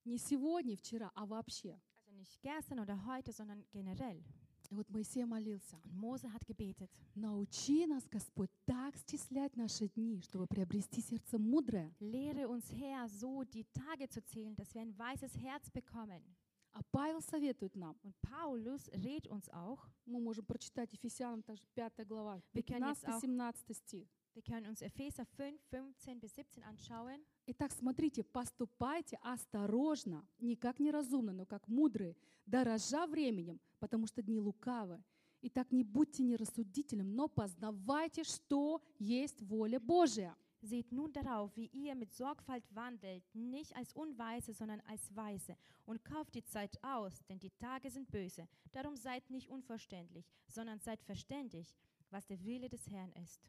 Не сегодня, вчера, а вообще. Also nicht gestern oder heute, sondern generell. И вот Моисей молился. Und Mose hat gebetet. Научи нас, Господь, так счислять наши дни, чтобы приобрести сердце мудрое. Lehre uns Herr, so die Tage zu zählen, dass wir ein weißes Herz bekommen. А Павел советует нам. Und Paulus rät uns auch, Мы можем прочитать Ефесянам, также 5 глава, Wir können jetzt auch- 15-17 стих. wir können uns Epheser 5, 15 bis 17 anschauen. Итак, смотрите, поступайте осторожно, не как неразумно, но как мудрые, дорожа временем, потому что дни лукавы. Итак, не будьте нерассудительным, но познавайте, что есть воля Божия. Seht nun darauf, wie ihr mit Sorgfalt wandelt, nicht als Unweise, sondern als Weise. Und kauft die Zeit aus, denn die Tage sind böse. Darum seid nicht unverständlich, sondern seid verständig, was der Wille des Herrn ist.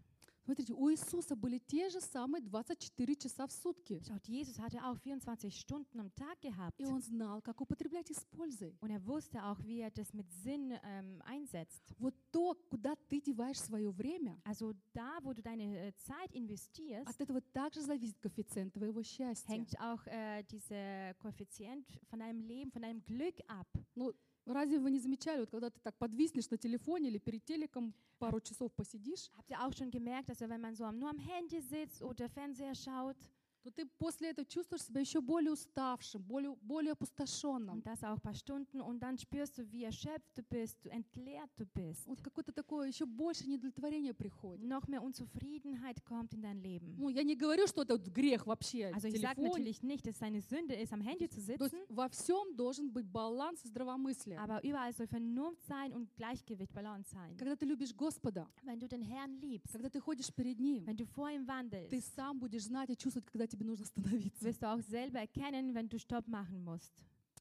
Смотрите, у Иисуса были те же самые 24 часа в сутки. Schaut, Jesus hatte auch 24 Stunden am Tag gehabt. И он знал, как употреблять их с пользой. Und er wusste auch, wie er das mit Sinn ähm, einsetzt. Вот то, куда ты деваешь свое время, Also da, wo du deine äh, Zeit investierst, от этого также зависит коэффициент твоего счастья. hängt auch äh, dieser Koeffizient von deinem Leben, von deinem Glück ab. Ну, разве вы не замечали, вот когда ты так подвиснешь на телефоне или перед телеком, пару часов посидишь, Habt ihr auch schon gemerkt, dass wenn man so nur am Handy sitzt oder Fernseher schaut то ты после этого чувствуешь себя еще более уставшим, более, более опустошенным. und das auch ein paar Stunden und dann spürst du, wie erschöpft du bist, entleert du bist. Вот какое-то такое еще больше недовлетворение приходит. Noch mehr Unzufriedenheit kommt in dein Leben. Ну, я не говорю, что это грех вообще, Also ich sage natürlich nicht, dass es eine Sünde ist, am Handy zu То есть sitzen, во всем должен быть баланс и здравомыслие. aber überall soll Vernunft sein und Gleichgewicht, Balance sein. Когда ты любишь Господа, Wenn du den Herrn liebst, когда ты ходишь перед Ним, wenn du vor ihm ты wandelst, сам будешь знать и чувствовать, когда тебе нужно остановиться. wirst du auch selber erkennen, wenn du Stopp machen musst.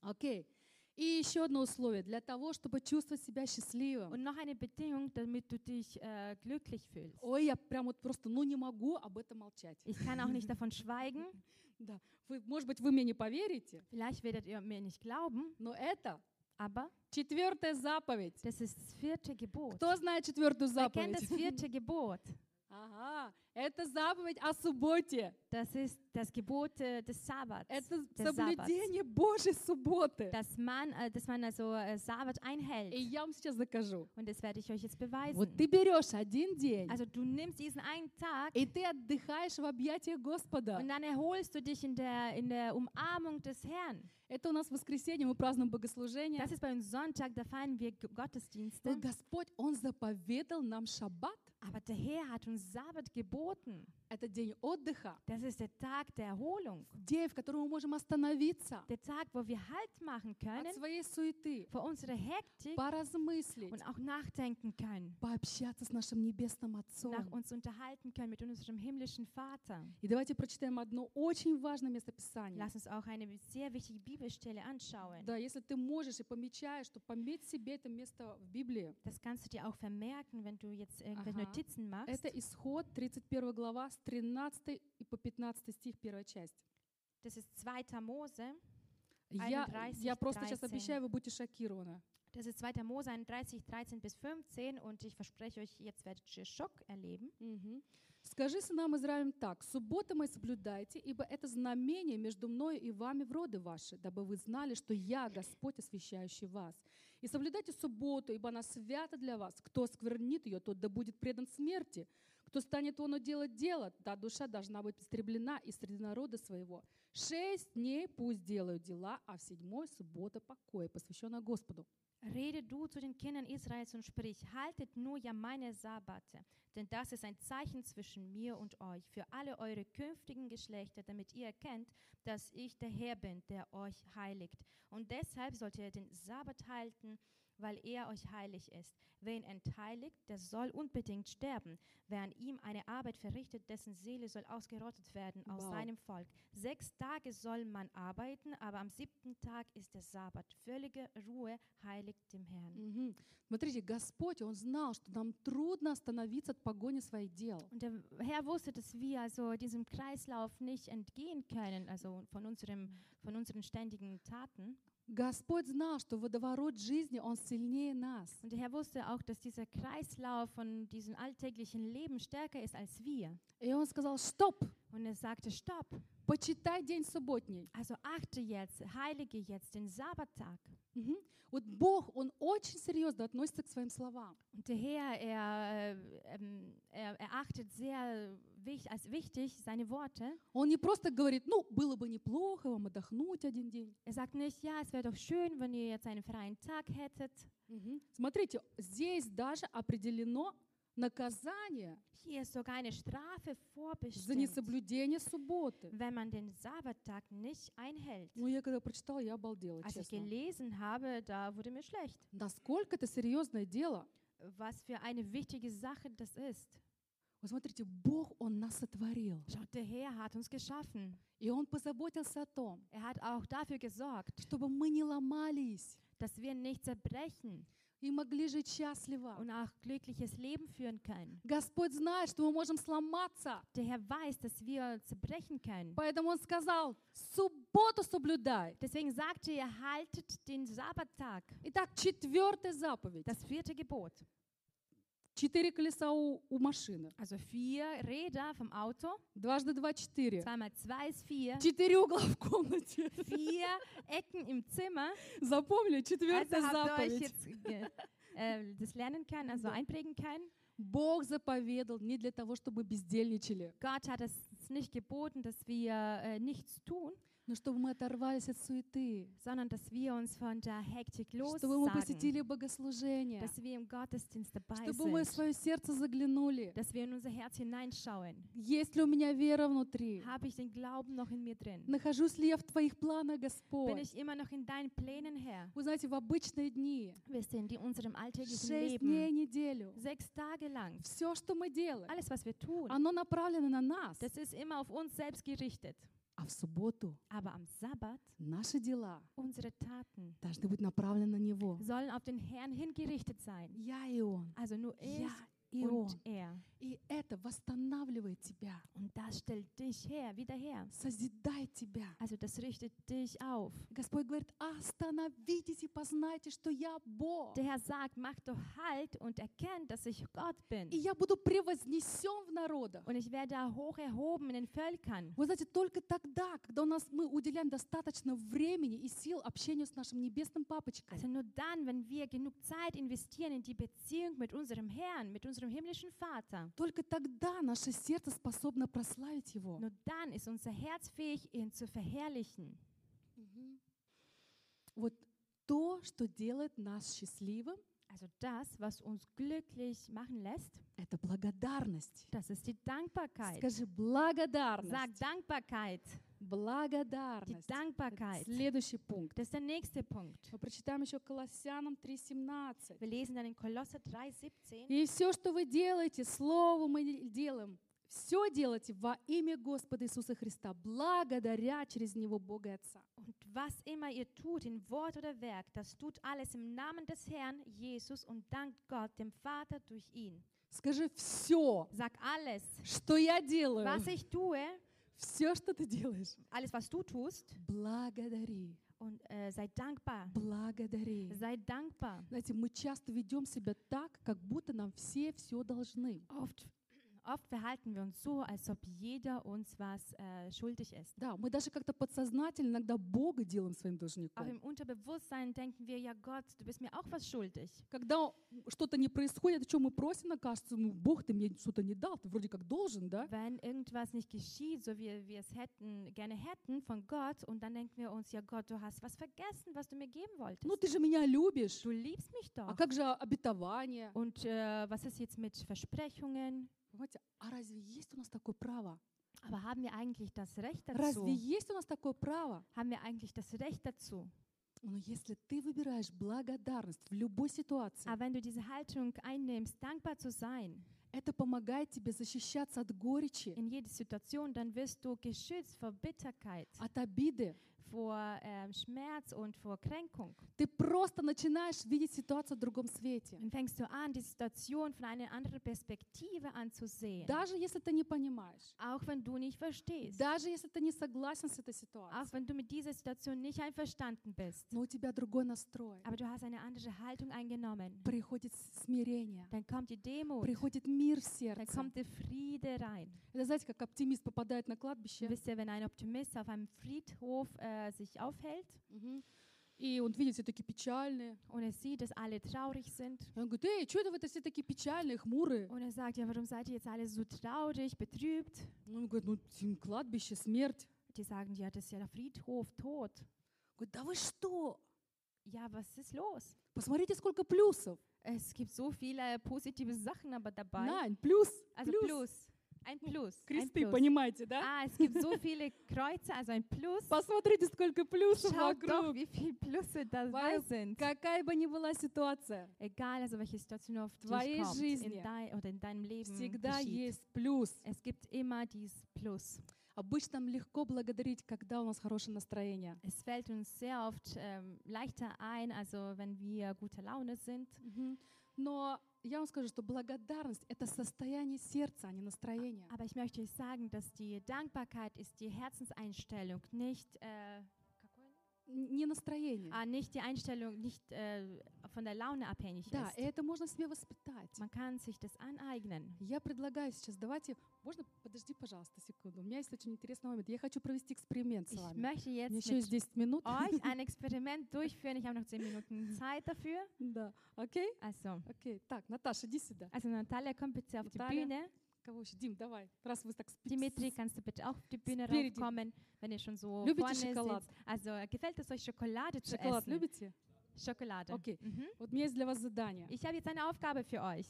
Окей. И еще одно условие для того, чтобы чувствовать себя счастливым. Und noch eine Bedingung, damit du dich äh, glücklich fühlst. Ой, я прям вот просто, ну не могу об этом молчать. Ich kann auch nicht davon schweigen. Да. Вы, может быть, вы мне не поверите, Vielleicht werdet ihr mir nicht glauben, но это aber четвертая заповедь. das ist das vierte Gebot. Кто знает четвертую Wer kennt заповедь? das vierte Gebot? Ага, это заповедь о субботе. Das ist das Gebot äh, des Sabbats. Это des соблюдение Божьей субботы. Dass man, äh, dass man also äh, Sabbat einhält. И я вам сейчас закажу. Und das werde ich euch jetzt beweisen. Вот ты берешь один день, Also du nimmst diesen einen Tag и ты отдыхаешь в объятиях Господа. und dann erholst du dich in der, in der Umarmung des Herrn. Это у нас воскресенье, мы празднуем богослужение. Das ist bei uns Sonntag, da feiern wir Gottesdienste. Вот Господь, Он заповедал нам шаббат. Aber der Herr hat uns Sabbat geboten. Это день отдыха, Das ist der Tag der Erholung. день, в котором мы можем остановиться Der Tag, wo wir Halt machen от können своей суеты, vor unserer Hektik поразмыслить, und auch nachdenken können. пообщаться с нашим Небесным Отцом. Nach uns unterhalten können mit unserem himmlischen Vater. И давайте прочитаем одно очень важное местописание. Lass uns auch eine sehr wichtige Bibelstelle anschauen. Да, если ты можешь и помечаешь, то пометь себе это место в Библии. Das kannst du dir auch vermerken, wenn du jetzt irgendwelche. Notizen machst. Это исход 31 глава с 13 и по 15 стих, первая часть. Das ist 2. Mose. Я, 31, я просто сейчас 13. обещаю, вы будете шокированы. Das ist 2. Mose 31, 13 bis 15 und ich verspreche euch, jetzt werdet ihr Schock erleben. Мгм. «Скажи сынам Израилем так, субботы мои соблюдайте, ибо это знамение между мною и вами в роды ваши, дабы вы знали, что я Господь, освящающий вас. И соблюдайте субботу, ибо она свята для вас. Кто сквернит ее, тот да будет предан смерти. Кто станет оно делать дело, та душа должна быть истреблена из среди народа своего. Шесть дней пусть делают дела, а в седьмой суббота покоя, посвященная Господу». Rede du zu den Kindern Israels und sprich, haltet nur ja meine Sabbate, denn das ist ein Zeichen zwischen mir und euch, für alle eure künftigen Geschlechter, damit ihr erkennt, dass ich der Herr bin, der euch heiligt. Und deshalb sollt ihr den Sabbat halten weil er euch heilig ist. Wer ihn entheiligt, der soll unbedingt sterben. Wer an ihm eine Arbeit verrichtet, dessen Seele soll ausgerottet werden aus Wow. seinem Volk. Sechs Tage soll man arbeiten, aber am siebten Tag ist der Sabbat. Völlige Ruhe heiligt dem Herrn. Мгм. Смотрите, Господь, Он знал, что нам трудно остановиться от погони своих дел. Und der Herr wusste, dass wir also diesem Kreislauf nicht entgehen können, also von, unserem, von unseren ständigen Taten. Господь знал, что водоворот жизни, Он сильнее нас. Und der Herr wusste auch, dass dieser Kreislauf von diesem alltäglichen Leben stärker ist als wir. И Он сказал, стоп, Und er sagte, stopp, почитай день субботний. also achte jetzt, heilige jetzt den Sabbattag. Мгм. Вот Бог, Он очень серьезно относится к своим словам. Und der Herr, er, äh, ähm, er, er achtet sehr wich, als wichtig seine Worte. Он не просто говорит, ну, было бы неплохо вам отдохнуть один день. Er sagt nicht, ja, es wäre doch schön, wenn ihr jetzt einen freien Tag hättet. Мгм. Смотрите, здесь даже определено наказание Hier ist sogar eine Strafe за vorbestimmt, несоблюдение субботы. wenn man den Sabbattag nicht einhält. Ну, я когда прочитала, я обалдела, Als ich честно. gelesen habe, da wurde mir schlecht. Насколько это серьезное дело. Was für eine wichtige Sache das ist. Вы смотрите, Бог, Он нас сотворил. Schaut, der Herr hat uns geschaffen. И Он позаботился о том, Er hat auch dafür gesorgt, чтобы мы не ломались dass wir nicht zerbrechen и могли жить счастливо. und auch glückliches Leben führen können. Господь знает, что мы можем сломаться. Der Herr weiß, dass wir zerbrechen können. Поэтому Он сказал, субботу соблюдай. Deswegen sagte er, haltet den Sabbattag, Итак, четвертая заповедь. das vierte Gebot. Четыре колеса у, у машины. Also vier Räder vom Auto, Дважды два – четыре. zweimal zwei ist vier, Четыре угла в комнате. vier Ecken im Zimmer. Запомнили? Also Четвертая habt ihr euch заповедь. jetzt ge- äh, das lernen können, also einprägen können. Бог заповедал не для того, чтобы мы бездельничали, Gott hat es nicht geboten, dass wir äh, nichts tun, Но чтобы мы оторвались от суеты, sondern dass wir uns von der Hektik чтобы мы lossagen, посетили богослужение, dass wir im Gottesdienst dabei чтобы мы в sind, свое сердце заглянули. dass wir in unser Herz hineinschauen. Есть ли у меня вера внутри? Habe ich den Glauben noch in mir drin? Нахожусь ли я в Твоих планах, Bin Господь? ich immer noch in deinen Plänen, Herr? Вы знаете, в обычные дни, Wisst ihr, in unserem alltäglichen шесть дней, Leben, неделю, sechs Tage lang, все, что мы делаем, alles, was wir tun, оно направлено на нас. das ist immer auf uns selbst gerichtet. А в субботу Aber am Sabbat, наши дела unsere Taten должны быть направлены на Него. sollen auf den Herrn hingerichtet sein. Я и Он. Also nur ich Я и Он. und er. И это восстанавливает тебя, Und das stellt dich her, wieder her. созидает тебя. Also das richtet dich auf. Господь говорит, остановитесь и познайте, что я Бог. Der Herr sagt, mach doch Halt und erkennt, dass ich Gott bin. И я буду превознесен в народах. Und ich werde hoch erhoben in den Völkern. Вы знаете, только тогда, когда у нас мы уделяем достаточно времени и сил общению с нашим небесным папочкой, Also nur dann, wenn wir genug Zeit investieren in die Beziehung mit unserem Herrn, mit unserem himmlischen Vater, только тогда наше сердце способно прославить Его. nur dann ist unser Herz fähig, ihn zu verherrlichen. Вот то, что делает нас счастливым, Also das, was uns glücklich machen lässt, это благодарность. das ist die Dankbarkeit. Скажи благодарность. Sag Dankbarkeit. Die Благодарность. Это Dankbarkeit. Следующий пункт. Das ist der nächste Punkt. Мы прочитаем еще Колоссянам 3.17. Wir lesen dann in Kolosser 3,17. И все, что вы делаете, словом и делом, все делайте во имя Господа Иисуса Христа, благодаря через Него Бога и Отца. Und was immer ihr tut, in Wort oder Werk, das tut alles im Namen des Herrn Jesus und dankt Gott, dem Vater, durch ihn. Скажи все, Sag alles, что я делаю, was ich tue, все, что ты делаешь, alles, was du tust, благодари, und äh, sei dankbar. благодари. Sei dankbar. Знаете, мы часто ведем себя так, как будто нам все все должны. Oft, oft verhalten wir uns so, als ob jeder uns was äh, schuldig ist. Да, мы даже как-то подсознательно иногда Бога делаем своим Auch должником. im Unterbewusstsein denken wir, ja Gott, du bist mir auch was schuldig. Когда что-то не происходит, о чем мы просим, кажется, ну, Бог, ты мне что-то не дал, ты вроде как должен, да? Wenn irgendwas nicht geschieht, so wie wir es hätten, gerne hätten von Gott, und dann denken wir uns, ja Gott, du hast was vergessen, was du mir geben wolltest. Ну, ты же меня любишь. Du liebst mich А doch. как же обетование? Und äh, was ist jetzt mit Versprechungen? Понимаете, а разве есть у нас такое право? Aber haben wir eigentlich das Recht dazu? Разве есть у нас такое право? Haben wir eigentlich das Recht dazu? Но если ты выбираешь благодарность в любой ситуации, Aber wenn du diese Haltung einnimmst, dankbar zu sein это помогает тебе защищаться от горечи, in jeder Situation, dann wirst du geschützt vor Bitterkeit, от обиды. vor ähm, Schmerz und vor Kränkung. Ты просто начинаешь видеть ситуацию в другом свете. Dann fängst du an, die Situation von einer anderen Perspektive anzusehen. Даже если ты не понимаешь, Auch wenn du nicht verstehst. даже если ты не согласен с этой Auch ситуацией, wenn du mit dieser Situation nicht einverstanden bist. но у тебя другой настрой, Aber du hast eine andere Haltung eingenommen. приходит смирение, Dann kommt die Demut. приходит мир в Dann сердце. kommt der Friede rein. Это знаете, как оптимист попадает на кладбище, Wisst ihr, wenn ein Optimist auf einem Friedhof äh, sich aufhält Мгм. и он видит все такие печальные, und er sieht, dass alle traurig sind и он говорит, эй, что это вы все такие печальные, хмурые? und er sagt, ja, warum seid ihr jetzt alle so traurig, betrübt? Он говорит, ну, тем кладбище, смерть. Die sagen, ja, das ist ja der Friedhof, Tod. Говорит, да вы что? Ja, was ist los? Посмотрите, сколько плюсов. Es gibt so viele positive Sachen aber dabei. Nein, плюс, Also плюс. Plus. Ein Plus. Ein Кресты, Plus. понимаете, да? Ah, es gibt so viele Kreuze, also ein Plus. Посмотрите, сколько плюсов Schaut doch, вокруг. wie viele Plusse dabei sind. Какая бы ни была ситуация, Egal, also welche Situation auf dich твоей kommt, жизни in dein, oder in deinem Leben всегда geschieht. есть плюс. Es gibt immer dieses Plus. Обычно нам легко благодарить, когда у нас хорошее настроение. Es fällt uns sehr oft ähm, leichter ein, also wenn wir guter Laune sind. Но я вам скажу, что благодарность — это состояние сердца, а не настроение. Aber ich möchte euch sagen, dass die Dankbarkeit ist die Herzenseinstellung, nicht, äh, Не настроение. ah, nicht die Einstellung, nicht äh, von der Laune abhängig Да, и ist. это можно себе воспитать. Man kann sich das aneignen. Я предлагаю сейчас, давайте, можно, подожди, пожалуйста, секунду. У меня есть очень интересный момент. Я хочу провести эксперимент с Ich вами. möchte У меня jetzt еще есть mit 10 минут. euch ein Experiment durchführen. Ich habe noch 10 Minuten Zeit dafür. Да, окей? Also, Окей. Так, Наташа, иди сюда. also Natalia, komm bitte auf die Natalia. Bühne. Кого еще? Дим, давай. Раз вы так спи- Dimitri, kannst du bitte auch auf die Bühne Speridi. raufkommen, wenn ihr schon so Любите vorne шоколад? sitzt. Also, äh, gefällt es euch, Schokolade zu Шоколад essen? любите? Schokolade. Окей. Mhm. Вот у меня есть для вас задание. Ich habe jetzt eine Aufgabe für euch.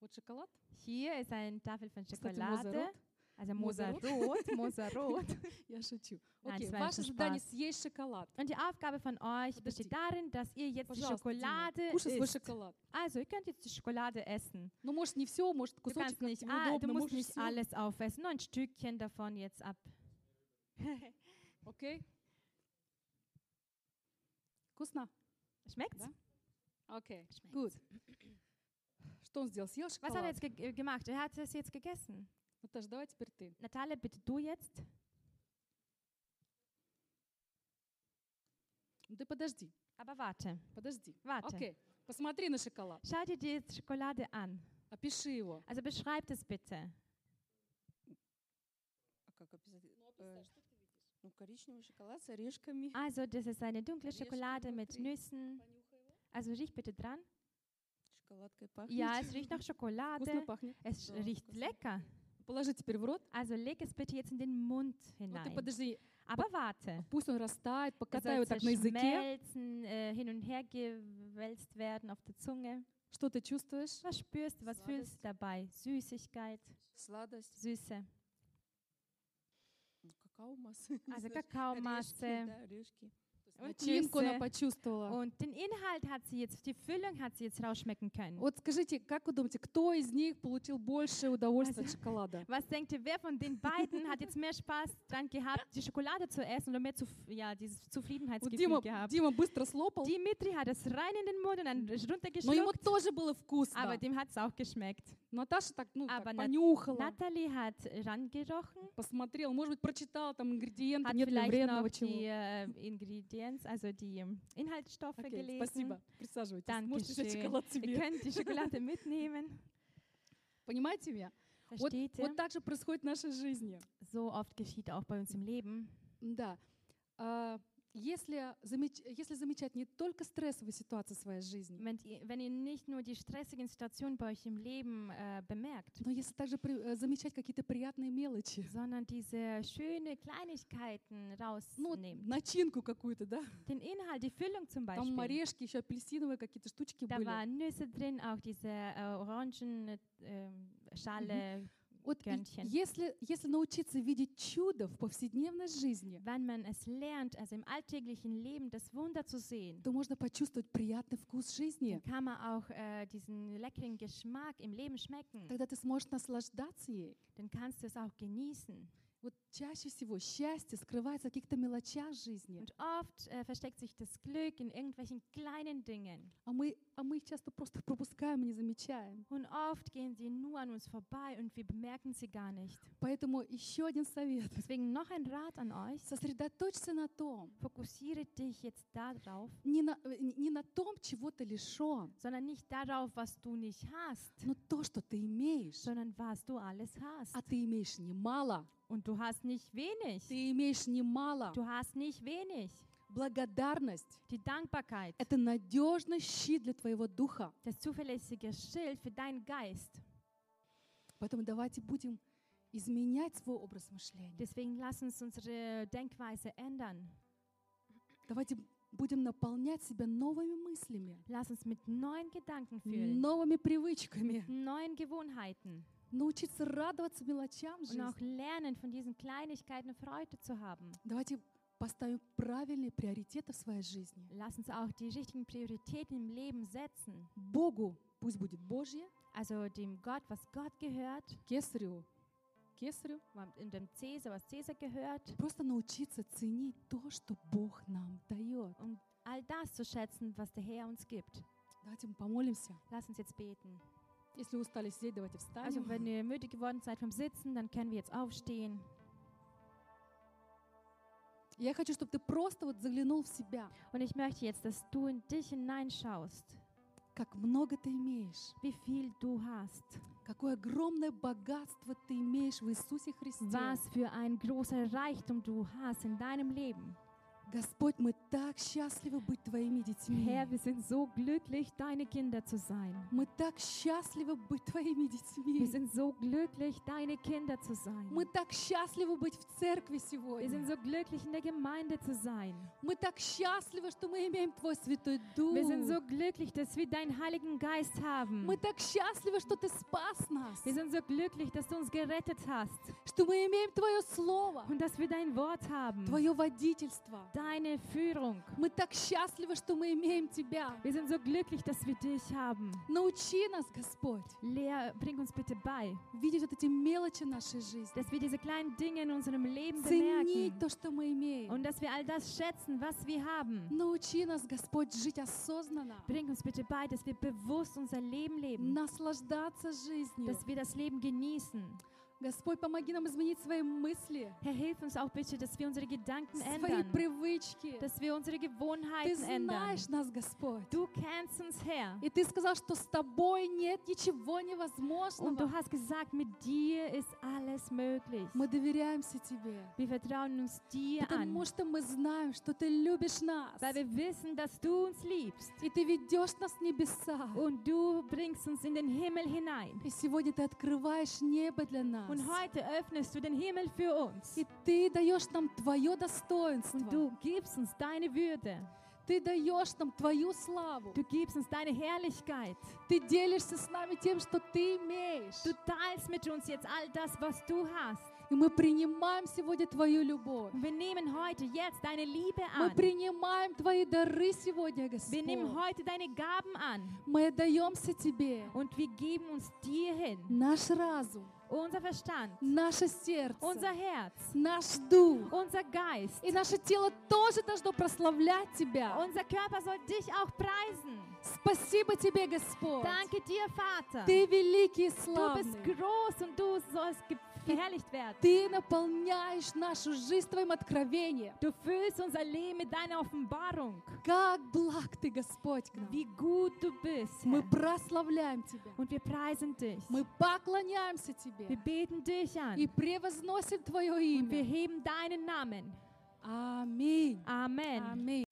Вот шоколад. Hier ist eine Tafel von Кстати, Schokolade. Мозерот. Also Мозерот. Moserot, Moserot. Я шучу. Nein, Окей, das war ваше einfach задание Spaß. съесть шоколад. Und die Aufgabe von euch Подожди. besteht darin, dass ihr jetzt die Пожалуйста, Дима, Schokolade кушай свой isst. шоколад. Also, ihr könnt jetzt die Schokolade essen. Ну, может, не все, может, Du кусочек kannst nicht, как-то ah, du неудобно, musst можешь nicht всё. alles aufessen, nur ein Stückchen davon jetzt ab. Окей? Вкусно? Schmeckt's? Да? Окей, Schmeckt's. good. Что он сделал? Съел Was hat er шоколад? jetzt ge äh, gemacht? Er hat es jetzt gegessen. Наташ, давай теперь ты. Natalia, bitte du jetzt. Ну, ты подожди, Aber warte, подожди. warte. Окей, посмотри на шоколад. Schau dir die Schokolade an. Опиши его. Also beschreib das bitte. А как описать? Э, Ну, коричневый шоколад с орешками. Also, das ist eine dunkle Орешки Schokolade mit внутри. Nüssen. Also riech bitte dran. Шоколадкой пахнет. Ja, es riecht nach Вкусно Schokolade. пахнет. Es Да, riecht вкусно. lecker. Положи теперь в рот. Also leg es bitte jetzt in den Mund Ну, ты hinein. подожди, Aber warte. пусть он растает, Er покатай soll его так на языке. zerschmelzen, äh, hin und her gewälzt werden auf der Zunge. Что ты чувствуешь? Was spürst du, was fühlst du dabei? Süßigkeit, Сладость. Süße. Ну, какао-масса. не Also знаю. Kakaomasse. Орешки, да, орешки. Und Начинку почувствовала. Und den Inhalt hat sie jetzt, die Füllung hat sie jetzt rausschmecken können. Вот скажите, как вы думаете, кто из них получил больше удовольствия от шоколада? Was denkt ihr, wer von den beiden hat jetzt mehr Spaß dran gehabt, die Schokolade zu essen oder mehr zu, ja, dieses Zufriedenheitsgefühl Дима, gehabt? Дима быстро слопал, Dimitri hat es rein in den Mund und dann но ему runtergeschluckt, тоже было aber вкусно. dem hat es auch geschmeckt. Наташа так, ну, так Aber Nat- понюхала, Natalie hat rangerochen, посмотрела, может быть, прочитала там ингредиенты, hat нет ли вредного чего. die äh, Ingredients, also die ähm, Inhaltsstoffe Окей, gelesen. спасибо, присаживайтесь. Можете взять Dankeschön. шоколад Ihr себе. könnt die Schokolade mitnehmen. Понимаете меня? Вот, Versteht ihr? вот так же происходит в нашей жизни. So oft geschieht auch bei uns im Leben. Да. А, Если, замеч- если замечать не только стрессовые ситуации в своей жизни, Wenn wenn ihr nicht nur die stressigen Situationen bei euch im Leben äh, bemerkt, но если также при- э, замечать какие-то приятные мелочи, sondern diese schöne Kleinigkeiten ну, начинку какую-то, да, Den Inhalt, die Füllung zum там орешки, еще апельсиновые какие-то штучки Da были. waren Nüsse drin, auch diese äh, Orangenschale, äh, Schale, Вот Körnchen. если, если научиться видеть чудо в повседневной жизни, Wenn man es lernt, also im alltäglichen Leben das Wunder zu sehen, то можно почувствовать приятный вкус жизни. kann man auch äh, diesen leckeren Geschmack im Leben schmecken. Тогда ты сможешь наслаждаться ей. Dann kannst du es auch genießen. Вот чаще всего счастье скрывается в каких-то мелочах жизни, Und oft äh, versteckt sich das Glück in irgendwelchen kleinen Dingen. а мы, а мы их часто просто пропускаем и не замечаем. Und oft gehen sie nur an uns vorbei und wir bemerken sie gar nicht. Поэтому еще один совет. Deswegen noch ein Rat an euch. Сосредоточься на том, Fokussiere dich jetzt darauf, не на, э, не на том, чего ты лишен, sondern nicht darauf, was du nicht hast, но то, что ты имеешь. sondern was du alles hast. А ты имеешь немало. Und du hast nicht wenig. Ты имеешь немало. Du hast nicht wenig. Благодарность Die Dankbarkeit, — это надежный щит для твоего духа. das zuverlässige Schild für deinen Geist. Поэтому давайте будем изменять свой образ мышления. Deswegen lass uns unsere Denkweise ändern. Давайте будем наполнять себя новыми мыслями, Lass uns mit neuen Gedanken fühlen, новыми привычками, neuen Gewohnheiten научиться радоваться мелочам und auch жизни. lernen, von diesen Kleinigkeiten Freude zu haben. Давайте поставим правильные приоритеты в своей жизни. Lass uns auch die richtigen Prioritäten im Leben setzen. Богу пусть будет Божье, Also dem Gott, was Gott gehört, Кесарю, Кесарю. und dem Cäsar, was Cäsar gehört. Просто научиться ценить то, что Бог нам дает. Und all das zu schätzen, was der Herr uns gibt. Давайте мы помолимся. Lass uns jetzt beten. Если устали сидеть, давайте Also встанем. wenn ihr müde geworden seid vom Sitzen, dann können wir jetzt aufstehen. Я хочу, чтобы ты просто вот заглянул в себя. Und ich möchte jetzt, dass du in dich hineinschaust, Как много ты имеешь. wie viel du hast. Какое огромное богатство ты имеешь в Иисусе Христе. Was für ein großer Reichtum du hast in deinem Leben. Господь, мы так счастливы быть Твоими детьми. Herr, wir sind so glücklich, deine Kinder zu sein. Мы так счастливы быть Твоими Wir детьми. sind so glücklich, deine Kinder zu sein. Мы так счастливы быть в церкви Wir сегодня. sind so glücklich, in der Gemeinde zu sein. Мы так счастливы, что мы имеем Твой Святой Дух. Wir sind so glücklich, dass wir deinen Heiligen Geist haben. Мы так счастливы, что Ты спас нас. Wir sind so glücklich, dass du uns gerettet hast Что мы имеем Твое Слово, und dass wir dein Wort haben, Твое водительство. deine Führung. Мы так счастливы, что мы имеем Тебя. Wir sind so glücklich, dass wir dich haben. Научи нас, Господь, Lehr, bring uns bitte bei, видеть вот эти мелочи нашей жизни. dass wir diese kleinen Dinge in unserem Leben Ценить bemerken то, что мы имеем. und dass wir all das schätzen, was wir haben. Научи нас, Господь, жить осознанно, Bring uns bitte bei, dass wir bewusst unser Leben leben, наслаждаться жизнью. dass wir das Leben genießen. Господь, помоги нам изменить свои мысли, Herr, hilf uns auch bitte, dass wir unsere Gedanken свои ändern, привычки. dass wir unsere Ты Gewohnheiten ändern. знаешь нас, Господь. Du kennst uns, Herr. И Ты сказал, что с Тобой нет ничего Und du невозможного. hast gesagt, mit dir ist alles möglich. Мы доверяемся Тебе, Wir vertrauen uns dir потому an, что мы знаем, что Ты любишь нас. weil wir wissen, dass du uns liebst. И Ты ведешь нас в небеса. Und du bringst uns in den Himmel hinein. И сегодня Ты открываешь небо для нас. Und heute öffnest du den Himmel für uns. И Ты даешь нам Твое достоинство. Und du gibst uns deine Würde. Ты даешь нам Твою славу. Du gibst uns deine Herrlichkeit. Ты делишься с нами тем, что Ты имеешь. Du teilst mit uns jetzt all das, was du hast. И мы принимаем сегодня Твою любовь. Wir nehmen heute jetzt deine Liebe Мы an. принимаем Твои дары сегодня, Wir nehmen Господь. heute deine Gaben an. Мы отдаемся Тебе. Und wir geben uns dir hin. Наш разум, Unser Verstand, наше сердце, unser Herz, наш дух unser Geist. и наше тело тоже должно прославлять Тебя. Unser Körper soll dich auch preisen. Спасибо Тебе, Господь. Danke dir, Vater. Ты великий и Du bist славный. groß und du sollst verherrlicht werden. Ты наполняешь нашу жизнь Твоим откровением. Du füllst unser Leben mit deiner Offenbarung. Как благ Ты, Господь, к нам. Wie gut du bist. Мы Herr. прославляем Тебя. Und wir preisen dich. Мы поклоняемся Wir Тебе beten dich an. и превозносим Твое Und wir имя. heben deinen Namen. Аминь. Amen. Аминь.